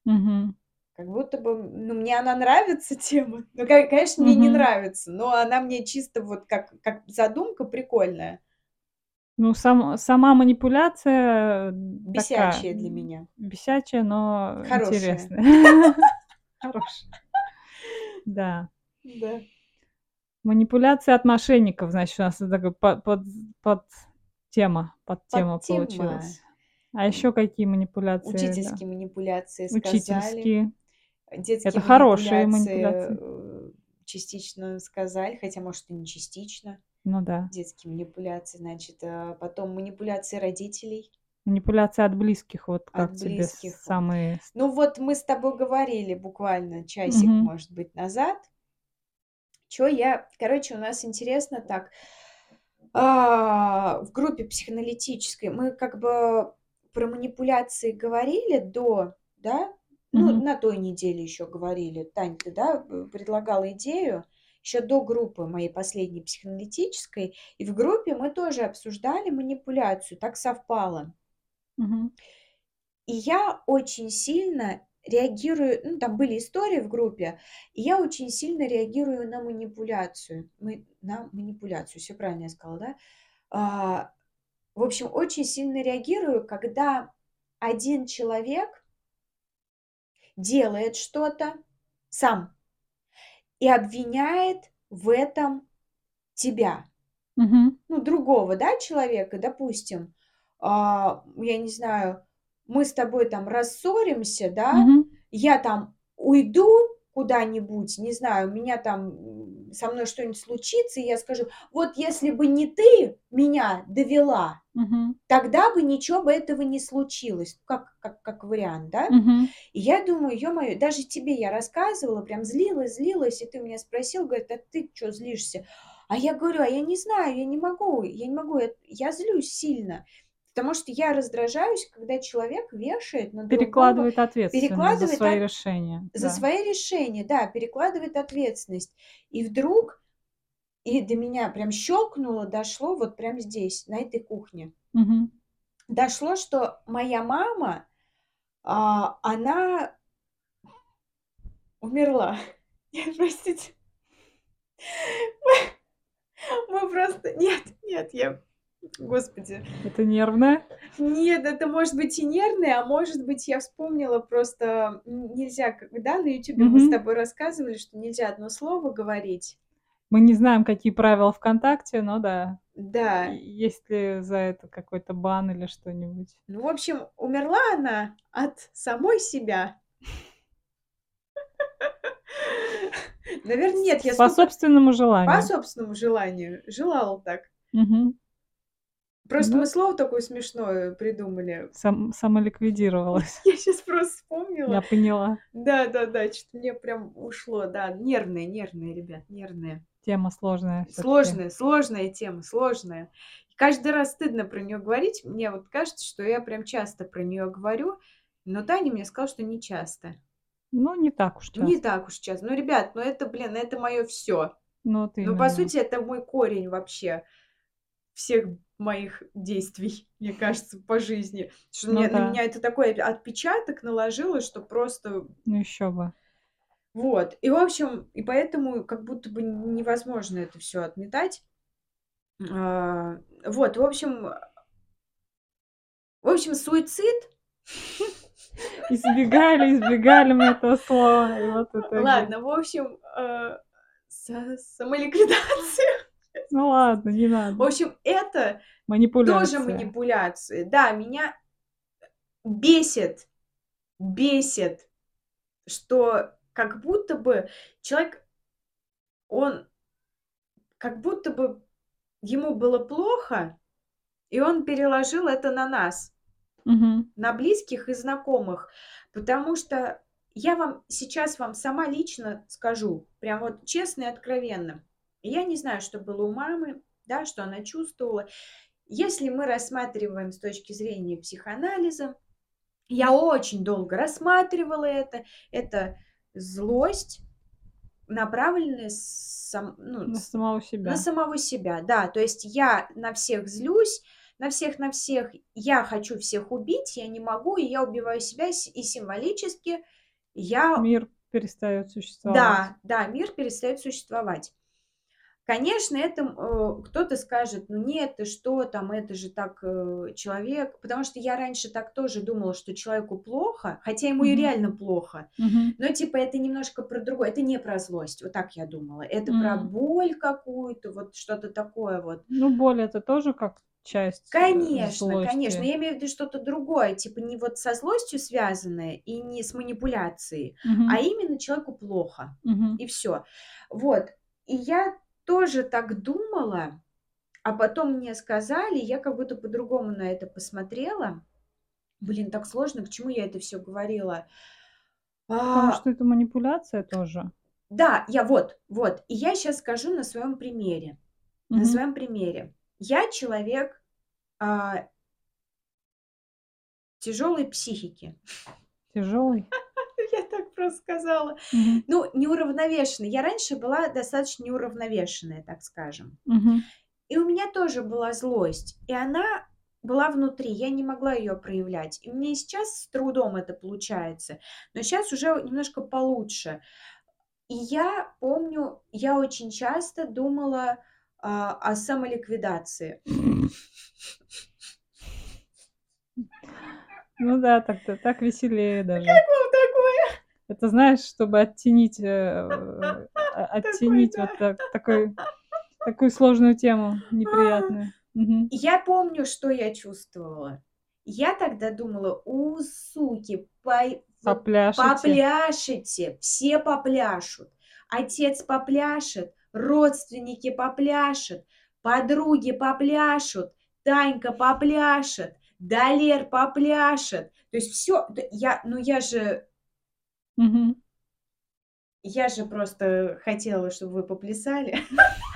A: Мгм.
B: Как будто бы, ну, мне она нравится (laughs) тема. Ну, ко конечно, мне не
A: Мгм.
B: нравится, но она мне чисто вот как как задумка прикольная.
A: Ну, сам сама манипуляция, м, такая,
B: Бесячая для
A: м,
B: меня.
A: бесячая, но
B: Хорошая.
A: интересная. (laughs) Хорошая. Да.
B: Да.
A: Манипуляция от мошенников, значит, у нас вот такой по под подтема подтема
B: Подтема.
A: получилась. А ещё какие манипуляции, да?
B: Учительские манипуляции сказали.
A: Учительские. Это
B: Детские
A: хорошие
B: манипуляции,
A: манипуляции.
B: э, частично сказали, хотя, может, и не частично.
A: Ну да.
B: Детские манипуляции, значит, а потом манипуляции родителей.
A: Манипуляция от близких, вот
B: От
A: как тебе
B: близких.
A: самые
B: Ну, вот мы с тобой говорили буквально часик,
A: Мгм.
B: может быть, назад. Чё я короче, у нас интересно так. А, в группе психоаналитической мы как бы про манипуляции говорили до, да? Ну,
A: Мгм.
B: на той неделе ещё говорили. Тань, ты, да, предлагала идею ещё до группы моей последней психоаналитической. И в группе мы тоже обсуждали манипуляцию, так совпало.
A: Мгм.
B: И я очень сильно реагирую ну, там были истории в группе, и я очень сильно реагирую на манипуляцию. Мы на манипуляцию, всё правильно я сказала, да? А, в общем, очень сильно реагирую, когда один человек делает что-то сам и обвиняет в этом тебя.
A: Мгм.
B: Ну, другого, да, человека. Допустим, а, я не знаю, мы с тобой там рассоримся, да,
A: Мгм.
B: я там уйду куда-нибудь, не знаю, у меня там, со мной что-нибудь случится, и я скажу: "Вот если бы не ты меня довела,
A: Мгм.
B: тогда бы ничего бы этого не случилось". Как как как вариант, да?
A: Мгм.
B: И я думаю: "Ё-моё". Даже тебе я рассказывала, прям злилась злилась, и ты меня спросил, говорит: "А ты чё злишься?" А я говорю: "А я не знаю, я не могу, я не могу, я я злюсь сильно". Потому что я раздражаюсь, когда человек вешает на другого
A: Перекладывает ответственность за
B: перекладывает
A: свои
B: от
A: решения,
B: за
A: да.
B: свои решения, да, перекладывает ответственность. И вдруг, и до меня прям щёлкнуло, дошло вот прям здесь, на этой кухне.
A: Мгм.
B: Дошло, что моя мама, а, она умерла. (laughs) Нет, простите. (laughs) Мы мы просто нет, нет, я Господи.
A: Это нервное?
B: Нет, это может быть и нервное, а может быть, я вспомнила просто, нельзя, когда на "Ютубе" мы с тобой рассказывали, что нельзя одно слово говорить.
A: Мы не знаем, какие правила "ВКонтакте", но да.
B: Да.
A: есть ли за это какой-то бан или что-нибудь?
B: Ну, в общем, умерла она от самой себя. Наверно, нет, я
A: По собственному
B: По
A: желанию.
B: собственному желанию. Желала так. Просто мы
A: Ну
B: слово такое смешное придумали.
A: Сам самоликвидировалась. (laughs)
B: Я щас просто
A: Я
B: вспомнила.
A: поняла.
B: Да-да-да, чё-то мне прям ушло, да. Нервные нервные, ребят, нервные.
A: Тема сложная.
B: Сложная, сложная тема, сложная. Каждый раз стыдно про неё говорить. Мне вот кажется, что я прям часто про неё говорю, но Таня мне сказала, что не часто.
A: Ну, не так уж
B: Не
A: часто.
B: так уж часто. Ну, ребят, ну это, блин, это моё всё.
A: Ну, вот
B: Ну, по сути, это мой корень вообще всех моих действий, (laughs) мне кажется, по жизни. Что
A: Ну
B: мне на
A: да.
B: меня это такой отпечаток наложилось, что просто
A: Ну, ещё бы.
B: Вот. И, в общем, и поэтому как будто бы невозможно это всё отметать. А, вот, в общем в общем, суицид (laughs)
A: Избегали, избегали мы этого слова, и вот итоге
B: Ладно, в общем, э, са самоликвидация.
A: Ну ладно, не
B: В
A: надо.
B: общем, это тоже
A: Манипуляция.
B: манипуляции. Да, меня бесит, бесит, что как будто бы человек, он как будто бы ему было плохо, и он переложил это на нас,
A: Мгм.
B: на близких и знакомых. Потому что я вам сейчас вам сама лично скажу, прям вот честно и откровенно. Я не знаю, что было у мамы, да, что она чувствовала. Если мы рассматриваем с точки зрения психоанализа, я очень долго рассматривала это. Это злость, направленная сам ну,
A: На самого
B: на
A: себя.
B: самого себя. Да, то есть я на всех злюсь, на всех на всех. Я хочу всех убить, я не могу, и я убиваю себя, и символически я
A: Мир перестаёт существовать.
B: Да, да, мир перестаёт существовать. Конечно, это, э, кто-то скажет: "Ну нет, ты что там, это же так, э, человек". Потому что я раньше так тоже думала, что человеку плохо, хотя ему и
A: Мгм.
B: реально плохо.
A: Мгм.
B: Но типа это немножко про другое. Это не про злость. Вот так я думала. Это про
A: М.
B: боль какую-то, вот что-то такое вот.
A: Ну, боль- это тоже как часть, э,
B: Конечно, конечно.
A: злости.
B: Я имею в виду что-то другое, типа не вот со злостью связанное и не с манипуляцией, а
A: Мгм.
B: именно человеку плохо,
A: Мгм.
B: и всё. Вот. И я тоже так думала, а потом мне сказали, я как будто по-другому на это посмотрела. Блин, так сложно, к чему я это всё говорила.
A: Потому
B: А
A: что это манипуляция тоже.
B: Да, я вот, вот. И я щас скажу на своём примере. На
A: Мгм.
B: своём примере. Я человек, а тяжёлой психики.
A: Тяжёлый? (laughs)
B: Я так просто сказала.
A: Мгм.
B: Ну, неуравновешенной. Я раньше была достаточно неуравновешенная, так скажем.
A: Мгм.
B: И у меня тоже была злость, и она была внутри, я не могла её проявлять. И мне сейчас с трудом это получается, но щас уже немножко получше. И я помню, я очень часто думала, а, о самоликвидации.
A: Ну да, так-то так веселее
B: Как
A: даже.
B: вам такое?
A: Это знаешь, чтобы оттенить, э, э, (laughs) оттенить вот так такой такую сложную тему
B: А.
A: неприятную. Мгм.
B: Я помню, что я чувствовала. Я тогда думала: "У, суки, вот
A: Попляшете.
B: попляшете, все попляшут. Отец попляшет, родственники попляшут, подруги попляшут, Танька попляшет, Далер попляшет". То есть всё, т я, ну я же
A: Мгм.
B: я же просто хотела, чтобы вы поплясали. (laughs)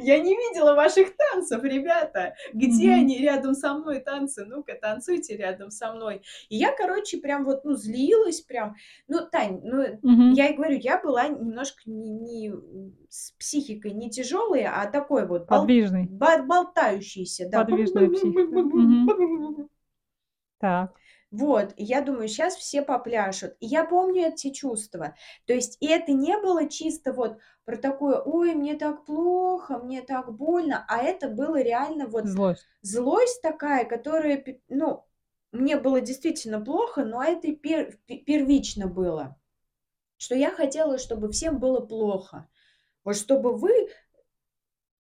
B: Я не видела ваших танцев, ребята. Где
A: Мгм.
B: они рядом со мной танцы? Ну-ка, танцуйте рядом со мной. И я, короче, прям вот, ну, злилась прям. Ну, Тань, ну,
A: Мгм.
B: я и говорю, я была немножко не не с психикой не тяжёлой, а такой вот бол
A: Подвижный.
B: ба болтающейся, да.
A: Подвижная психика. Мгм. (laughs) Так.
B: Вот, и я думаю, щас все попляшут. И я помню эти чувства. То есть, и это не было чисто вот про такое: "Ой, мне так плохо, мне так больно", а это было реально вот
A: Злость.
B: злость такая, которая ну, мне было действительно плохо, но это пер пе первично было. Что я хотела, чтобы всем было плохо. Вот чтобы вы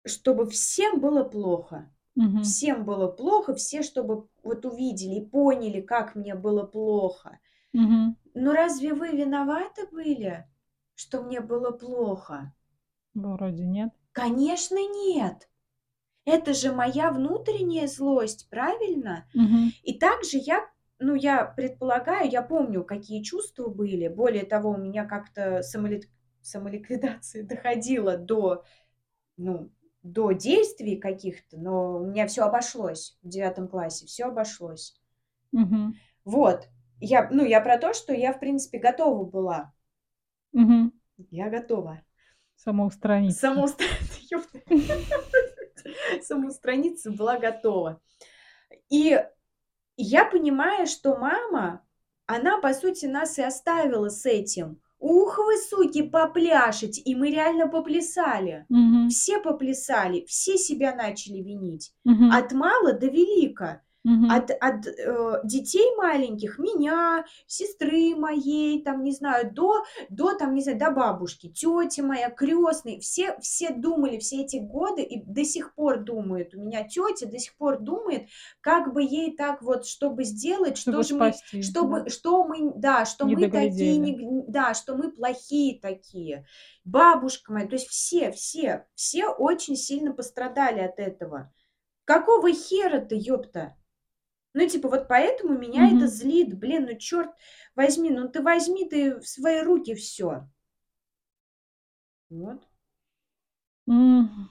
B: чтобы всем было плохо.
A: Мгм.
B: Всем было плохо, все чтобы вот увидели и поняли, как мне было плохо.
A: Мгм.
B: Но разве вы виноваты были, что мне было плохо?
A: Вроде нет.
B: Конечно, нет. Это же моя внутренняя злость, правильно?
A: Мгм.
B: И также я, ну, я предполагаю, я помню, какие чувства были. Более того, у меня как-то самолит самоликвидации (laughs) доходила до, ну, до действий каких-то, но у меня все обошлось в девятом классе, все обошлось.
A: Мгм.
B: Вот. Я, ну, я про то, что я, в принципе, готова была.
A: Мгм.
B: Я готова.
A: Самоустраниться.
B: Самоустраниться. (laughs) Самоустраниться была готова. И я понимаю, что мама, она, по сути, нас и оставила с этим. Ух вы, суки, попляшете! И мы реально поплясали.
A: Мгм.
B: Все поплясали, все себя начали винить.
A: Мгм.
B: От мала до велика.
A: Мгм.
B: От, от э, детей маленьких, меня, сестры моей, там, не знаю, до, до, там, не знаю, до бабушки, тети моя, крестной, все, все думали все эти годы и до сих пор думают. У меня тетя до сих пор думает, как бы ей так вот, чтобы сделать,
A: Чтобы
B: что же мы, чтобы,
A: да.
B: что мы, да, что
A: Не
B: мы такие, не- да, что мы плохие такие. Бабушка моя, то есть все, все, все очень сильно пострадали от этого. Какого хера-то, ёпта? Ну, типа, вот поэтому меня это
A: Мгм.
B: злит. Блин, ну черт возьми, ну ты возьми ты в свои руки все. Вот.
A: М,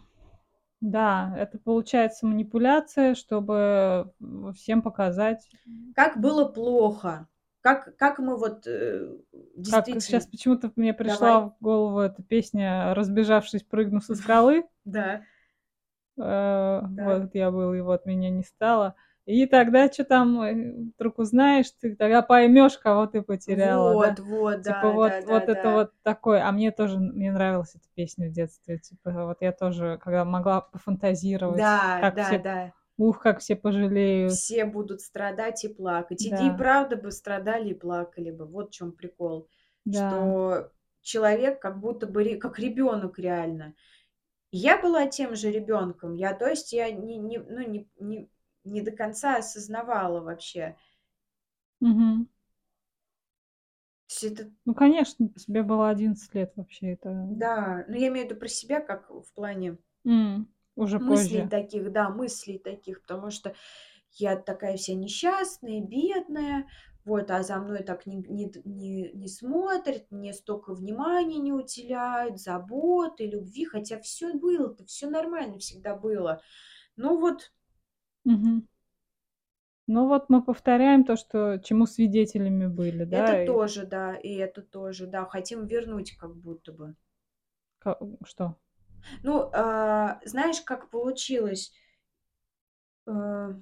A: Да, это получается манипуляция, чтобы м, всем показать,
B: Как было плохо. Как, как мы вот э,
A: как
B: действительно...
A: сейчас почему-то мне
B: Давай.
A: пришла в голову эта песня «Разбежавшись, прыгну со скалы». (laughs)
B: Да.
A: Э, Вот я был, и вот меня не стало. И тогда что там э, вдруг узнаешь, ты тогда поймешь, кого ты потеряла, да?
B: вот, вот, да,
A: Типа вот,
B: да,
A: вот
B: да,
A: это
B: да.
A: вот такое. А мне тоже, мне нравилась эта песня в детстве. Типа вот я тоже, когда могла пофантазировать,
B: Да,
A: как
B: да,
A: все,
B: да.
A: ух, как все пожалеют.
B: Все будут страдать и плакать.
A: Да.
B: и правда бы страдали и плакали бы. Вот в чем прикол.
A: Да.
B: Что человек как будто бы как ребенок реально. Я была тем же ребенком. Я, то есть, я не, не, ну, не, не, не до конца осознавала вообще. Есть это,
A: Ну, конечно, тебе было 11 лет вообще. Это
B: да, но я имею в виду про себя, как в плане
A: М, уже
B: мыслей
A: позже.
B: таких, да, мыслей таких, потому что я такая вся несчастная, бедная, вот, а за мной так не, не, не, не смотрят, мне столько внимания не уделяют, заботы, любви, хотя все было-то, все нормально всегда было. Ну вот,
A: Мгм. Ну вот мы повторяем то, что чему свидетелями были, да?
B: это
A: и
B: тоже, да, и это тоже, да, хотим вернуть как будто бы.
A: ка- Что?
B: Ну, а, знаешь, как получилось? Э,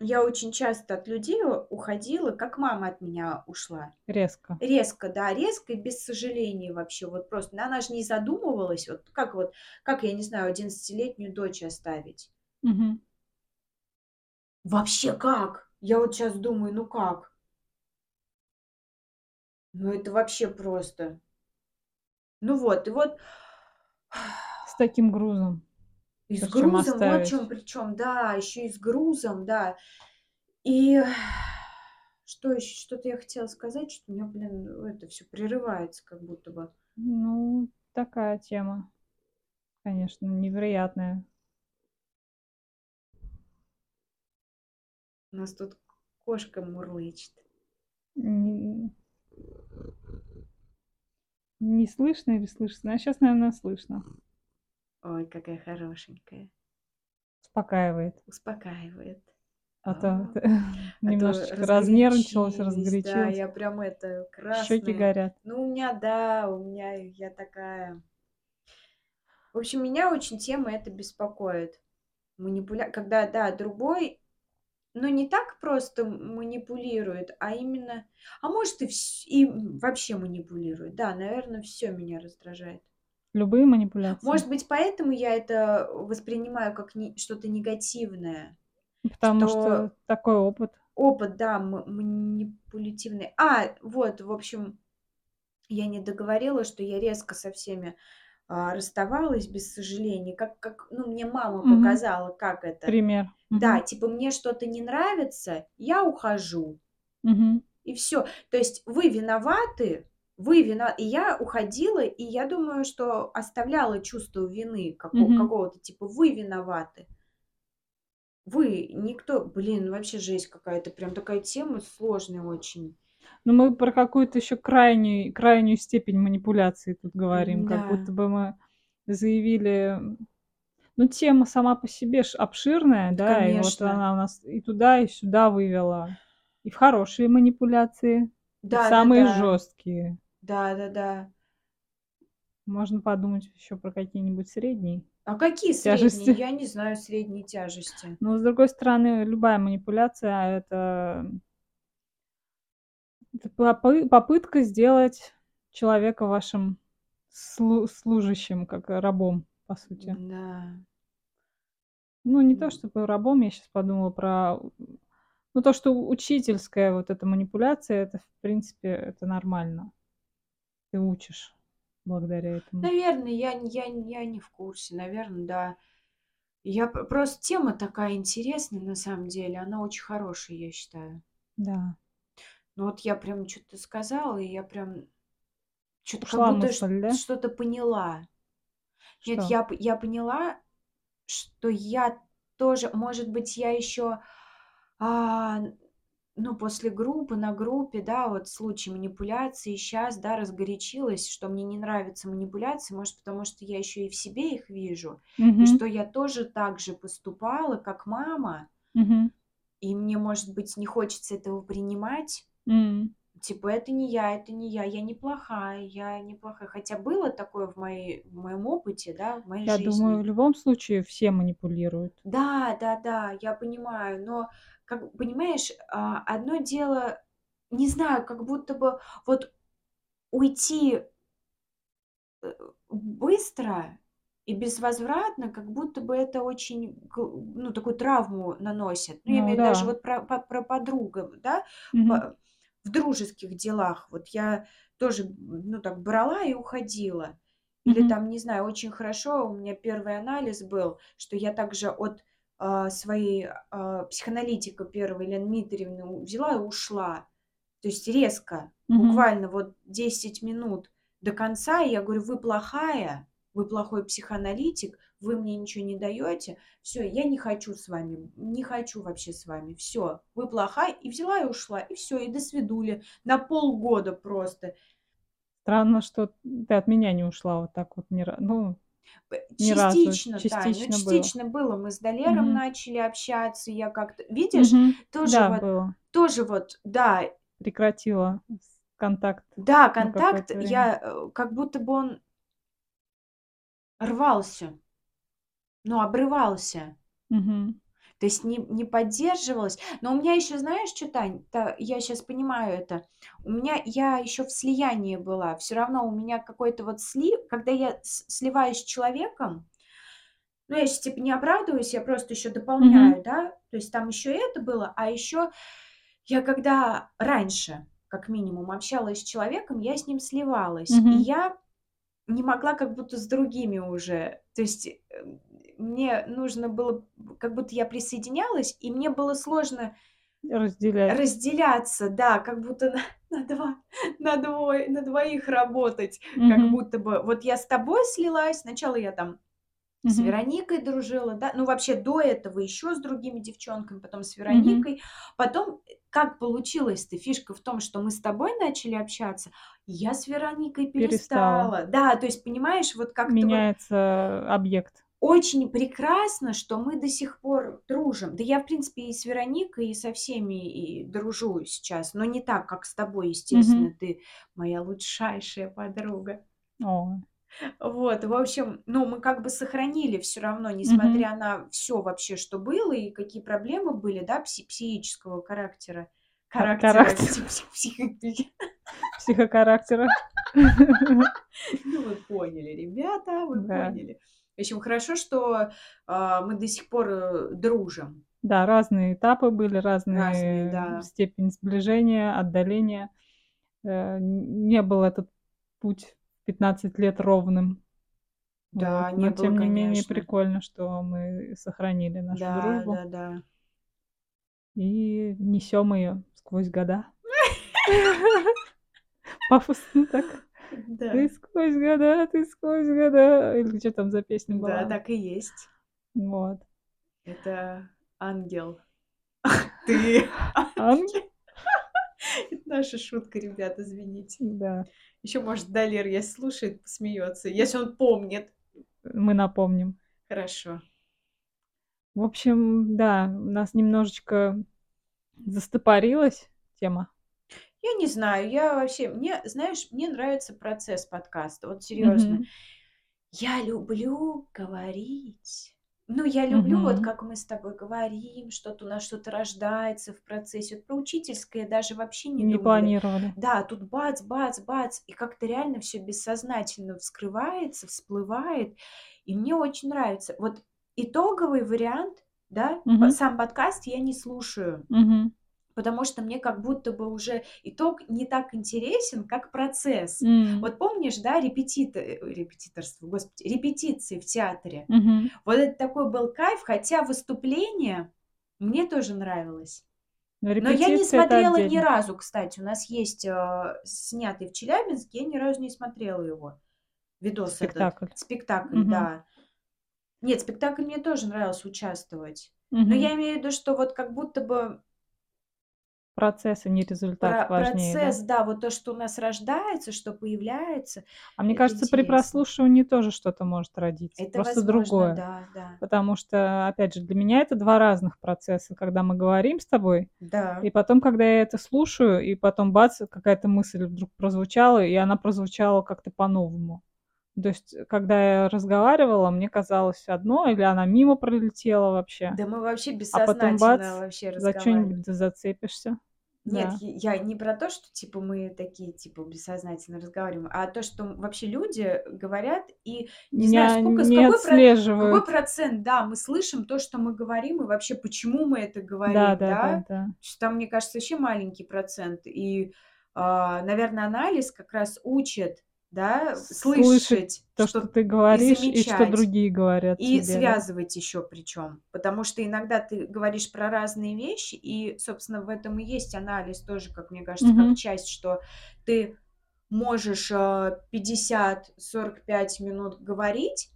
B: Я очень часто от людей у- уходила, как мама от меня ушла.
A: Резко.
B: Резко, да, резко и без сожаления вообще. Вот просто она же не задумывалась, вот как вот, как, я не знаю, 11-летнюю дочь оставить.
A: Мгм.
B: Вообще как? Я вот сейчас думаю, ну как? Ну это вообще просто. Ну вот, и вот
A: С таким грузом.
B: и с грузом, вот
A: оставить.
B: чем причем, да, еще и с грузом, да. И что еще, что-то я хотела сказать, что у меня, блин, это все прерывается как будто бы.
A: Ну, такая тема. Конечно, невероятная.
B: У нас тут кошка мурлычет.
A: Не, не слышно или слышно? А сейчас, наверное, слышно.
B: Ой, какая хорошенькая.
A: Успокаивает.
B: Успокаивает.
A: А то
B: А,
A: ты
B: А то
A: немножечко разнервничалась,
B: разгорячились, Да,
A: разгорячилась.
B: я прям это,
A: Щеки
B: красная.
A: горят.
B: Ну, у меня, да, у меня, я такая... В общем, меня очень тема это беспокоит. Манипуля... Когда, да, другой, ну, не так просто манипулирует, а именно... А может, и, вс- и вообще манипулирует. Да, наверное, все меня раздражает.
A: Любые манипуляции.
B: Может быть, поэтому я это воспринимаю как не- что-то негативное.
A: Потому
B: что-
A: что такой опыт.
B: Опыт, да, манипулятивный. А, вот, в общем, я не договорила, что я резко со всеми расставалась без сожаления. Как, как, ну, мне мама
A: Мгм.
B: показала, как это.
A: Пример.
B: Да, типа, мне что-то не нравится, я ухожу.
A: Мгм.
B: И все. То есть вы виноваты, вы виноваты. И я уходила, и я думаю, что оставляла чувство вины како-
A: Мгм.
B: какого-то, типа, вы виноваты. Вы, никто, блин, вообще жесть какая-то, прям такая тема сложная очень.
A: Но мы про какую-то еще крайнюю, крайнюю степень манипуляции тут говорим, как
B: Да.
A: будто бы мы заявили... Ну, тема сама по себе обширная, да, и вот
B: Конечно.
A: она у нас и туда, и сюда вывела. И в хорошие манипуляции, и
B: Да, да,
A: самые
B: да.
A: жесткие.
B: Да, да, да.
A: Можно подумать еще про какие-нибудь средние
B: А какие
A: тяжести.
B: средние? Я не знаю средней тяжести.
A: Но, с другой стороны, любая манипуляция- это попытка сделать человека вашим слу служащим, как рабом, по сути.
B: Да.
A: Ну, не то чтобы рабом, я щас подумала про, ну, то, что учительская вот эта манипуляция, это, в принципе, это нормально. Ты учишь благодаря этому.
B: Наверно, я я я не в курсе. Наверно, да. Я просто тема такая интересная на самом деле. Она очень хорошая, я считаю.
A: Да.
B: Ну, вот я прям чё-то сказала, и я прям чё-то как будто
A: мысль, да?
B: что-то поняла. Нет,
A: Что?
B: я п я поняла, что я тоже, может быть, я еще, а, ну, после группы, на группе, да, вот случай манипуляции, щас, да, разгорячилась, что мне не нравятся манипуляции. Может, потому что я еще и в себе их вижу, и
A: Мгм.
B: что я тоже так же поступала, как мама.
A: Мгм.
B: И мне, может быть, не хочется этого принимать.
A: М.
B: Типа: "Это не я, это не я, я не плохая, я не плохая". Хотя было такое в моей в моем опыте, да, в моей
A: Я думаю, в любом случае все манипулируют.
B: Да, да-да, я понимаю, но, как понимаешь, а, одно дело, не знаю, как будто бы вот уйти э, быстро и безвозвратно, как будто бы это очень ну, такую травму наносит. Ну, я
A: Ну
B: имею в виду даже
A: да.
B: вот про по про подругам, да,
A: Мгм.
B: по в дружеских делах. Вот я тоже, ну, так брала и уходила. Или
A: Мгм.
B: там, не знаю, очень хорошо у меня первый анализ был, что я также от, а, своей, а, психоаналитика 1 Елены Дмитриевны взяла и ушла. То есть резко,
A: Мгм.
B: буквально вот 10 минут до конца. И я говорю: "Вы плохая, вы плохой психоаналитик, вы мне ничего не даёте. Всё, я не хочу с вами, не хочу вообще с вами. Всё, вы плохая". И взяла и ушла, и всё, и до свидули. На полгода просто.
A: Странно, что ты от меня не ушла вот так вот ра ну, ни разу.
B: частично, Тань, ну,
A: Частично было.
B: частично было. Мы с Далером
A: Мгм.
B: начали общаться. Я как-то видишь,
A: Мгм.
B: тоже
A: Да,
B: вот
A: было.
B: тоже вот, да.
A: Прекратила контакт
B: Да, контакт, я, э, как будто бы он рвался. Ну, обрывался.
A: Мгм.
B: То есть не не поддерживалось. Но у меня еще, знаешь, чё, Тань, та я щас понимаю это. У меня я еще в слиянии была. Всё равно у меня какой-то вот слив. Когда я с сливаюсь с человеком, ну, я щас типа не оправдываюсь, я просто еще дополняю, да. То есть там еще это было, а еще я когда раньше, как минимум, общалась с человеком, я с ним сливалась. И
A: Мгм.
B: я не могла как будто с другими уже. То есть, э, мне нужно было, как будто я присоединялась, и мне было сложно
A: Разделять.
B: разделяться. Да, как будто на (laughs) на два на двое на двоих работать. Как
A: Мгм.
B: будто бы вот я с тобой слилась, сначала я там с. Вероникой дружила, да. Ну, вообще до этого еще с другими девчонками, потом с. Вероникой. Потом, э, как получилось-то? Фишка в том, что мы с тобой начали общаться, я с Вероникой
A: Перестала.
B: перестала. Да, то есть, понимаешь, вот как-то вот
A: Меняется объект.
B: очень прекрасно, что мы до сих пор дружим. Да я, в принципе, и с Вероникой, и со всеми и дружу сейчас, но не так, как с тобой, естественно. Ты моя лучшайшая подруга.
A: О.
B: Вот, в общем, ну, мы как бы сохранили всё равно,
A: Мгм.
B: несмотря на всё вообще, что было и какие проблемы были, да, пси психического характера.
A: Ха
B: Характера,
A: характер.
B: пси (laughs)
A: Психохарактера. (laughs)
B: Ну, вы поняли, ребята, вы
A: Да.
B: поняли. В общем, хорошо, что, а, мы до сих пор, э, дружим.
A: Да, разные этапы были,
B: Разные,
A: разные
B: да.
A: степень сближения, отдаления. Э, н не был этот путь 15 лет ровным. Вот.
B: Да, не
A: Но
B: было,
A: тем не менее
B: конечно.
A: прикольно, что мы сохранили нашу
B: Да,
A: дружбу.
B: да-да.
A: И несем ее сквозь года. (laughs) Пафосно так. Ты
B: Да.
A: сквозь года, ты сквозь года. Или чё там за песня
B: Да,
A: была?
B: так и есть.
A: Вот.
B: Это ангел. (laughs) Ты
A: Анге
B: ангел. Это (laughs) наша шутка, ребят, извините.
A: Да.
B: Еще, может, Далер, если слушает, посмеется. Если он помнит.
A: Мы напомним.
B: Хорошо.
A: В общем, да, у нас немножечко застопорилась тема.
B: Я не знаю, я вообще, мне, знаешь, мне нравится процесс подкаста, вот серьезно.
A: Мгм.
B: Я люблю говорить. Ну, я люблю, вот
A: Мгм.
B: как мы с тобой говорим, что-то у нас что-то рождается в процессе. Вот про учительское даже вообще не
A: Не
B: думали.
A: планировали.
B: Да, тут бац, бац, бац, и как-то реально все бессознательно вскрывается, всплывает, и мне очень нравится. Вот итоговый вариант, да,
A: Мгм.
B: сам подкаст я не слушаю,
A: Мгм.
B: Потому что мне как будто бы уже итог не так интересен, как процесс.
A: М.
B: Вот помнишь, да, репетита- э, репетиторство, господи, репетиции в театре?
A: Мгм.
B: Вот это такой был кайф, хотя выступление мне тоже нравилось.
A: Но
B: Но я не смотрела ни разу, кстати. У нас есть э, снятый в Челябинске, я ни разу не смотрела его. Видос
A: Спектакль.
B: этот. Спектакль,
A: Мгм.
B: да. Нет, спектакль мне тоже нравилось участвовать. Но
A: Мгм.
B: я имею в виду, что вот как будто бы
A: Процесс, а не результат
B: про-
A: важнее, да?
B: процесс, да, вот то, что у нас рождается, что появляется,
A: А мне
B: это
A: кажется, при
B: интересно.
A: прослушивании тоже что-то может родиться,
B: Это
A: просто
B: возможно,
A: другое.
B: да, да.
A: Потому что, опять же, для меня это два разных процесса, когда мы говорим с тобой,
B: Да.
A: и потом, когда я это слушаю, и потом бац, какая-то мысль вдруг прозвучала, и она прозвучала как-то по-новому. То есть, когда я разговаривала, мне казалось одно, или она мимо пролетела вообще,
B: Да мы вообще
A: а потом
B: бессознательно
A: бац,
B: вообще
A: за
B: разговариваем.
A: что-нибудь да зацепишься.
B: Нет,
A: Да.
B: я не про то, что типа мы такие типа бессознательно разговариваем, а то, что вообще люди говорят и не знаю,
A: Не,
B: сколько, с
A: не
B: какой, про- какой процент, да, мы слышим то, что мы говорим, и вообще почему мы это
A: Да,
B: говорим,
A: да,
B: да?
A: да, да.
B: Есть Там, мне кажется, вообще маленький процент. И, а, наверное, анализ как раз учит, да,
A: Слышать
B: слышать,
A: то, что
B: что
A: ты
B: и
A: говоришь, и что
B: замечать.
A: другие говорят
B: И
A: тебе, да.
B: связывать еще причем. Потому что иногда ты говоришь про разные вещи, и, собственно, в этом и есть анализ тоже, как мне кажется, как
A: Мгм.
B: часть, что ты можешь э, 50-45 минут говорить,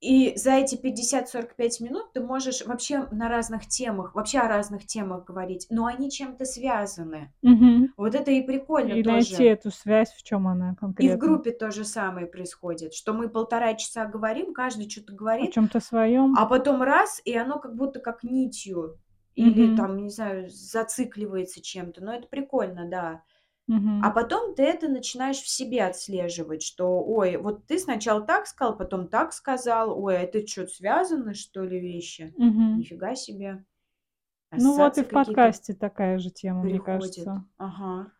B: и за эти 50-45 минут ты можешь вообще на разных темах, вообще о разных темах говорить, но они чем-то связаны.
A: Мгм.
B: Вот это и прикольно
A: И найти
B: тоже.
A: эту связь, в чем она
B: И в
A: конкретно.
B: группе то же самое происходит, что мы полтора часа говорим, каждый что-то
A: О
B: говорит,
A: чем-то своем.
B: а потом раз, и оно как будто как нитью или
A: Мгм.
B: там, не знаю, зацикливается чем-то. Но это прикольно, да. А потом ты это начинаешь в себе отслеживать, что, ой, вот ты сначала так сказал, потом так сказал, ой, а это что, связаны, что ли, вещи?
A: Мгм.
B: Нифига себе.
A: Ну вот и
B: Ассоциации
A: в
B: какие-то
A: подкасте такая же тема, мне
B: приходят.
A: кажется.
B: Ага.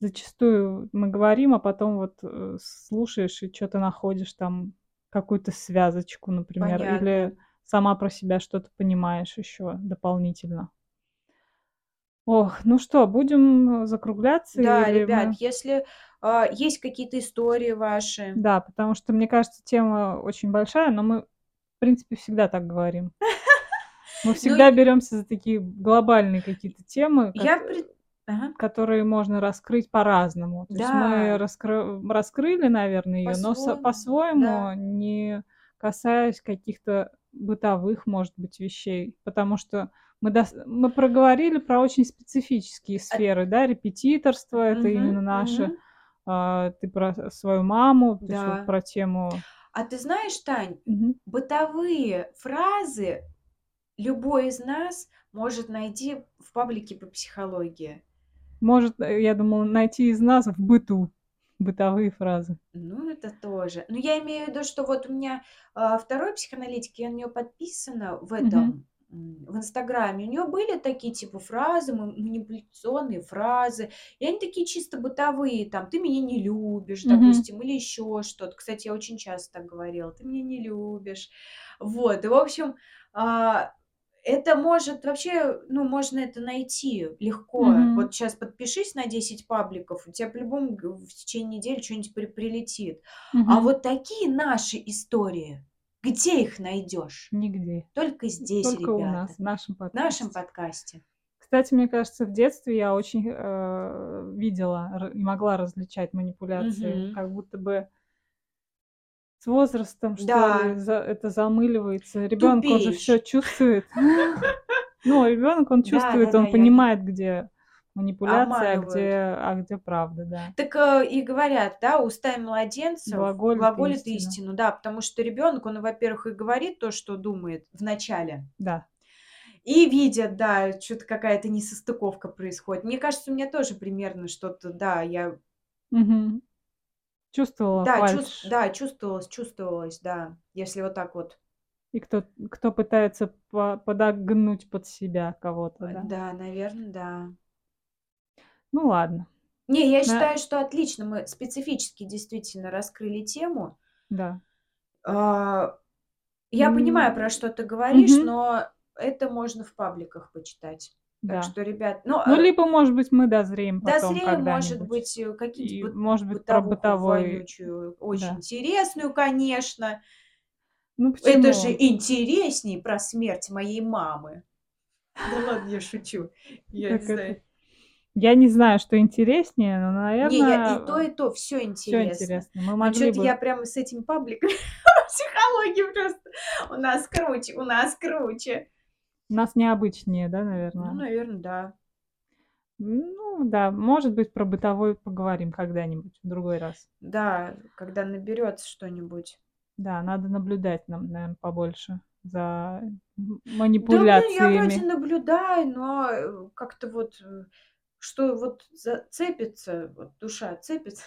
A: Зачастую мы говорим, а потом вот э, слушаешь и что-то находишь там какую-то связочку, например, или
B: Понятно.
A: сама про себя что-то понимаешь еще дополнительно. Ох, ну что, будем э, закругляться
B: Да,
A: или
B: ребят,
A: мы...
B: если а, есть какие-то истории ваши,
A: Да, потому что, мне кажется, тема очень большая, но мы, в принципе, всегда так говорим. (laughs) Мы
B: ну,
A: всегда беремся за такие глобальные какие-то темы, которые можно раскрыть по-разному. То есть мы раскрыли, наверное, ее, но
B: по-своему,
A: не касаясь каких-то бытовых, может быть, вещей. Потому что мы, дос- мы проговорили про очень специфические
B: А-
A: сферы, да, репетиторство, это именно наше,
B: мгм.
A: а, ты про свою маму,
B: Да.
A: про тему...
B: А ты знаешь, Тань,
A: Мгм.
B: бытовые фразы любой из нас может найти в паблике по психологии.
A: Может, э, я думала, найти из нас в быту бытовые фразы.
B: Ну, это тоже. Но я имею в виду, что вот у меня а, второй психоаналитик, я на нее подписана в этом, м, в Инстаграме. У нее были такие типа фразы, ма- манипуляционные фразы, и они такие чисто бытовые, там, ты меня не любишь,
A: Мгм.
B: допустим, или еще что-то. Кстати, я очень часто так говорила, ты меня не любишь. Вот, и, в общем, а, это может вообще, ну, можно это найти легко.
A: Мгм.
B: Вот сейчас подпишись на 10 пабликов, у тебя по-любому в течение недели что-нибудь при- прилетит. А
A: Мгм.
B: вот такие наши истории, где их найдешь?
A: Нигде.
B: Только здесь,
A: Только у
B: ребята,
A: нас, в нашем
B: в нашем
A: подкасте.
B: подкасте.
A: Кстати, мне кажется, в детстве я очень э, видела и могла различать манипуляции,
B: Мгм.
A: как будто бы с возрастом, что
B: Да,
A: за- это замыливается. Ребенок, он же все чувствует. (laughs) Ну, ребенок, он чувствует, он понимает, где манипуляция, а где, а где правда, да.
B: Так э, и говорят, да, устами младенцев
A: Глаголит
B: глаголит
A: истину.
B: истину, да, потому что ребенок, он, во-первых, и говорит то, что думает в начале,
A: Да.
B: и видят, да, что-то какая-то несостыковка происходит. Мне кажется, у меня тоже примерно что-то, да, я,
A: Мгм. Чувствовала
B: да,
A: фальшь.
B: чувс- да, чувствовалось, чувствовалось, да, если вот так вот,
A: И кто, кто пытается по- подогнуть под себя кого-то, да.
B: да, наверное, да.
A: Ну ладно,
B: Не, я
A: На-
B: считаю, что отлично мы специфически действительно раскрыли тему.
A: да.
B: А, Я
A: М,
B: понимаю, про что ты говоришь,
A: мгм.
B: но это можно в пабликах почитать.
A: Да.
B: Так что, ребят, ну,
A: Ну,
B: э,
A: либо, может быть, мы дозреем потом
B: дозреем, может быть, какие-то быт-
A: может быть, про бытовой...
B: вонючую, очень
A: да.
B: интересную, конечно.
A: Ну,
B: Это же
A: почему?
B: интересней про смерть моей мамы. Да ладно, я шучу. Я не знаю.
A: Я не знаю, что интереснее, но,
B: Не, я и
A: наверное,
B: то, и то, все
A: все
B: интересно.
A: интересно. Мы
B: Ну,
A: могли
B: что-то
A: бы...
B: я прямо с этим пабликом (laughs) психологии просто. У нас круче, у нас круче.
A: У нас необычнее, да,
B: Ну,
A: наверное?
B: наверное, да.
A: Ну, да, может быть, про бытовой поговорим когда-нибудь в другой раз.
B: Да, когда наберется что-нибудь.
A: Да, надо наблюдать нам, наверное, побольше за м-
B: Да, блин, я
A: манипуляциями.
B: вроде наблюдаю, но э, как-то вот, э, что вот зацепится, вот душа цепится,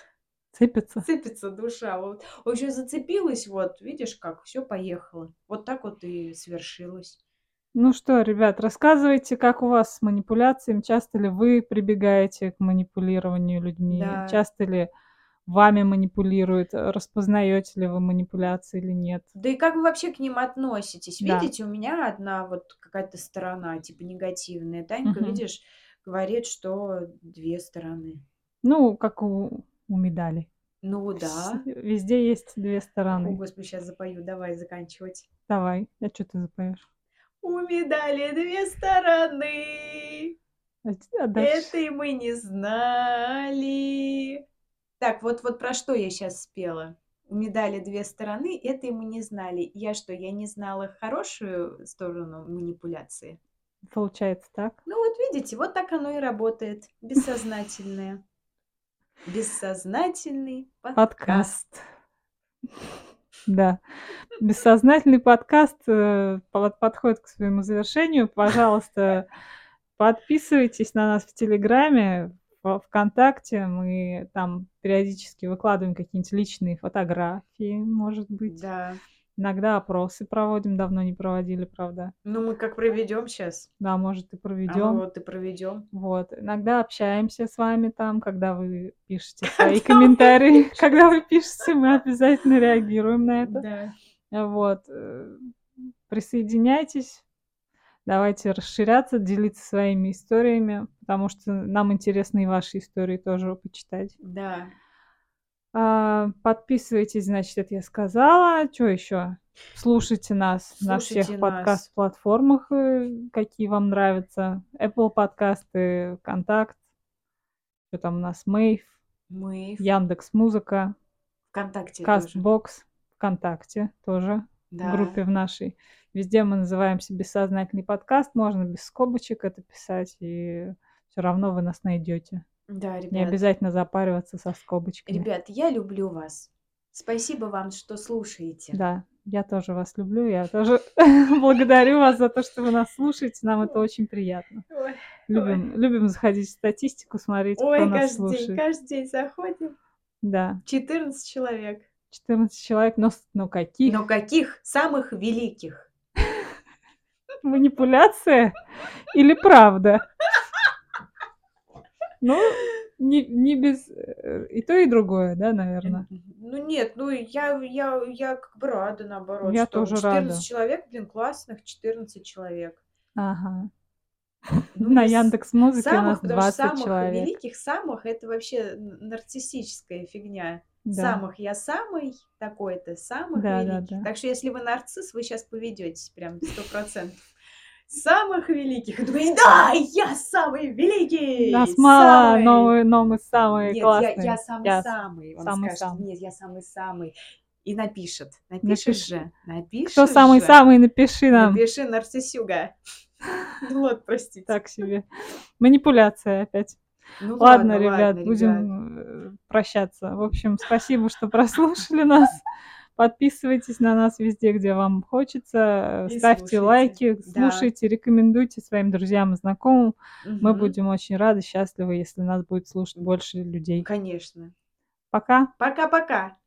A: Цепятся.
B: цепится душа. Вот, в общем, зацепилась, вот, видишь, как все поехало. Вот так вот и свершилось.
A: Ну что, ребят, рассказывайте, как у вас с манипуляциями. Часто ли вы прибегаете к манипулированию людьми?
B: Да.
A: Часто ли вами манипулируют? Распознаете ли вы манипуляции или нет?
B: Да и как вы вообще к ним относитесь?
A: Да.
B: Видите, у меня одна вот какая-то сторона, типа негативная. Танька,
A: Мгм.
B: видишь, говорит, что две стороны.
A: Ну, как у, у медали.
B: Ну да.
A: Везде есть две
B: О,
A: стороны.
B: Господи, сейчас запою. Давай заканчивать.
A: Давай, а что ты запоешь?
B: У медали две стороны.
A: А а дальше?
B: Это и мы не знали. Так, вот, вот про что я сейчас спела. У медали две стороны, это и мы не знали. Я что, я не знала хорошую сторону манипуляции?
A: Получается так.
B: Ну вот видите, вот так оно и работает. (laughs) Бессознательное. Бессознательный подкаст.
A: Да. Бессознательный подкаст э, под- подходит к своему завершению. Пожалуйста, подписывайтесь на нас в Телеграме, ВКонтакте. Мы там периодически выкладываем какие-нибудь личные фотографии, может быть.
B: Да.
A: Иногда опросы проводим, давно не проводили, правда.
B: Ну мы как проведем сейчас?
A: Да, может, и
B: А мы
A: проведем.
B: вот и проведем.
A: Вот. Иногда общаемся с вами там, когда вы пишете (laughs) свои комментарии. Когда вы пишете, мы обязательно реагируем на это.
B: Да.
A: Вот. э, Присоединяйтесь. Давайте расширяться, делиться своими историями, потому что нам интересно и ваши истории тоже почитать.
B: Да.
A: А, Подписывайтесь, значит, это я сказала. Что еще? Слушайте нас на всех
B: Слушайте
A: подкаст-платформах, э, какие вам нравятся. Apple подкасты, ВКонтакт, что там у нас, Мейв,
B: Мы в
A: Яндекс Музыка,
B: ВКонтакте.
A: Кастбокс, ВКонтакте тоже, в
B: Да.
A: группе в нашей. Везде мы называемся «Бессознательный подкаст», можно без скобочек это писать, и все равно вы нас найдете.
B: Да,
A: Не
B: ребят.
A: обязательно запариваться со скобочками.
B: Ребят, я люблю вас. Спасибо вам, что слушаете.
A: Да, я тоже вас люблю, я тоже (laughs) благодарю вас за то, что вы нас слушаете, нам это очень приятно.
B: Ой,
A: Любим, любим заходить в статистику, смотреть, кто
B: Ой,
A: нас
B: каждый день,
A: слушает.
B: каждый день заходим.
A: Да,
B: 14 человек.
A: 14 человек, но, но каких?
B: Но каких самых великих? (laughs)
A: Манипуляция или правда? Ну, не, не без... э, И то, и другое, да, наверное.
B: Ну нет, ну я, я, я как бы рада, наоборот.
A: Я
B: что
A: тоже
B: 14
A: рада.
B: человек, блин, классных 14 человек.
A: Ага.
B: Ну,
A: На Яндекс Музыке у нас
B: Самых, потому что
A: 20
B: самых
A: человек.
B: великих, самых, это вообще нарциссическая фигня.
A: Да.
B: Самых я самый такой-то, самых
A: Да, да,
B: великих.
A: да.
B: Так что если вы нарцисс, вы сейчас поведетесь прям сто процентов. Самых великих. И думаете, да, я самый великий!
A: Нас мало,
B: самый!»
A: но мы, но мы самые
B: Нет,
A: классные.
B: я, я самый-самый. Он
A: самый
B: скажет,
A: самый.
B: нет, я самый-самый. И напишет. Напишешь
A: Напиши.
B: же. Напишешь
A: Кто самый-самый, напиши нам.
B: Напиши нарциссюга. (laughs) Вот, простите.
A: Так себе. Манипуляция опять.
B: Ну
A: Ладно,
B: ладно,
A: ребят,
B: ладно, ребят.
A: будем э, прощаться. В общем, спасибо, что прослушали нас. Подписывайтесь на нас везде, где вам хочется.
B: И
A: Ставьте
B: слушайте.
A: лайки,
B: Да.
A: слушайте, рекомендуйте своим друзьям и знакомым. Мы
B: Мгм.
A: будем очень рады, счастливы, если нас будет слушать больше людей.
B: Конечно.
A: Пока!
B: Пока-пока.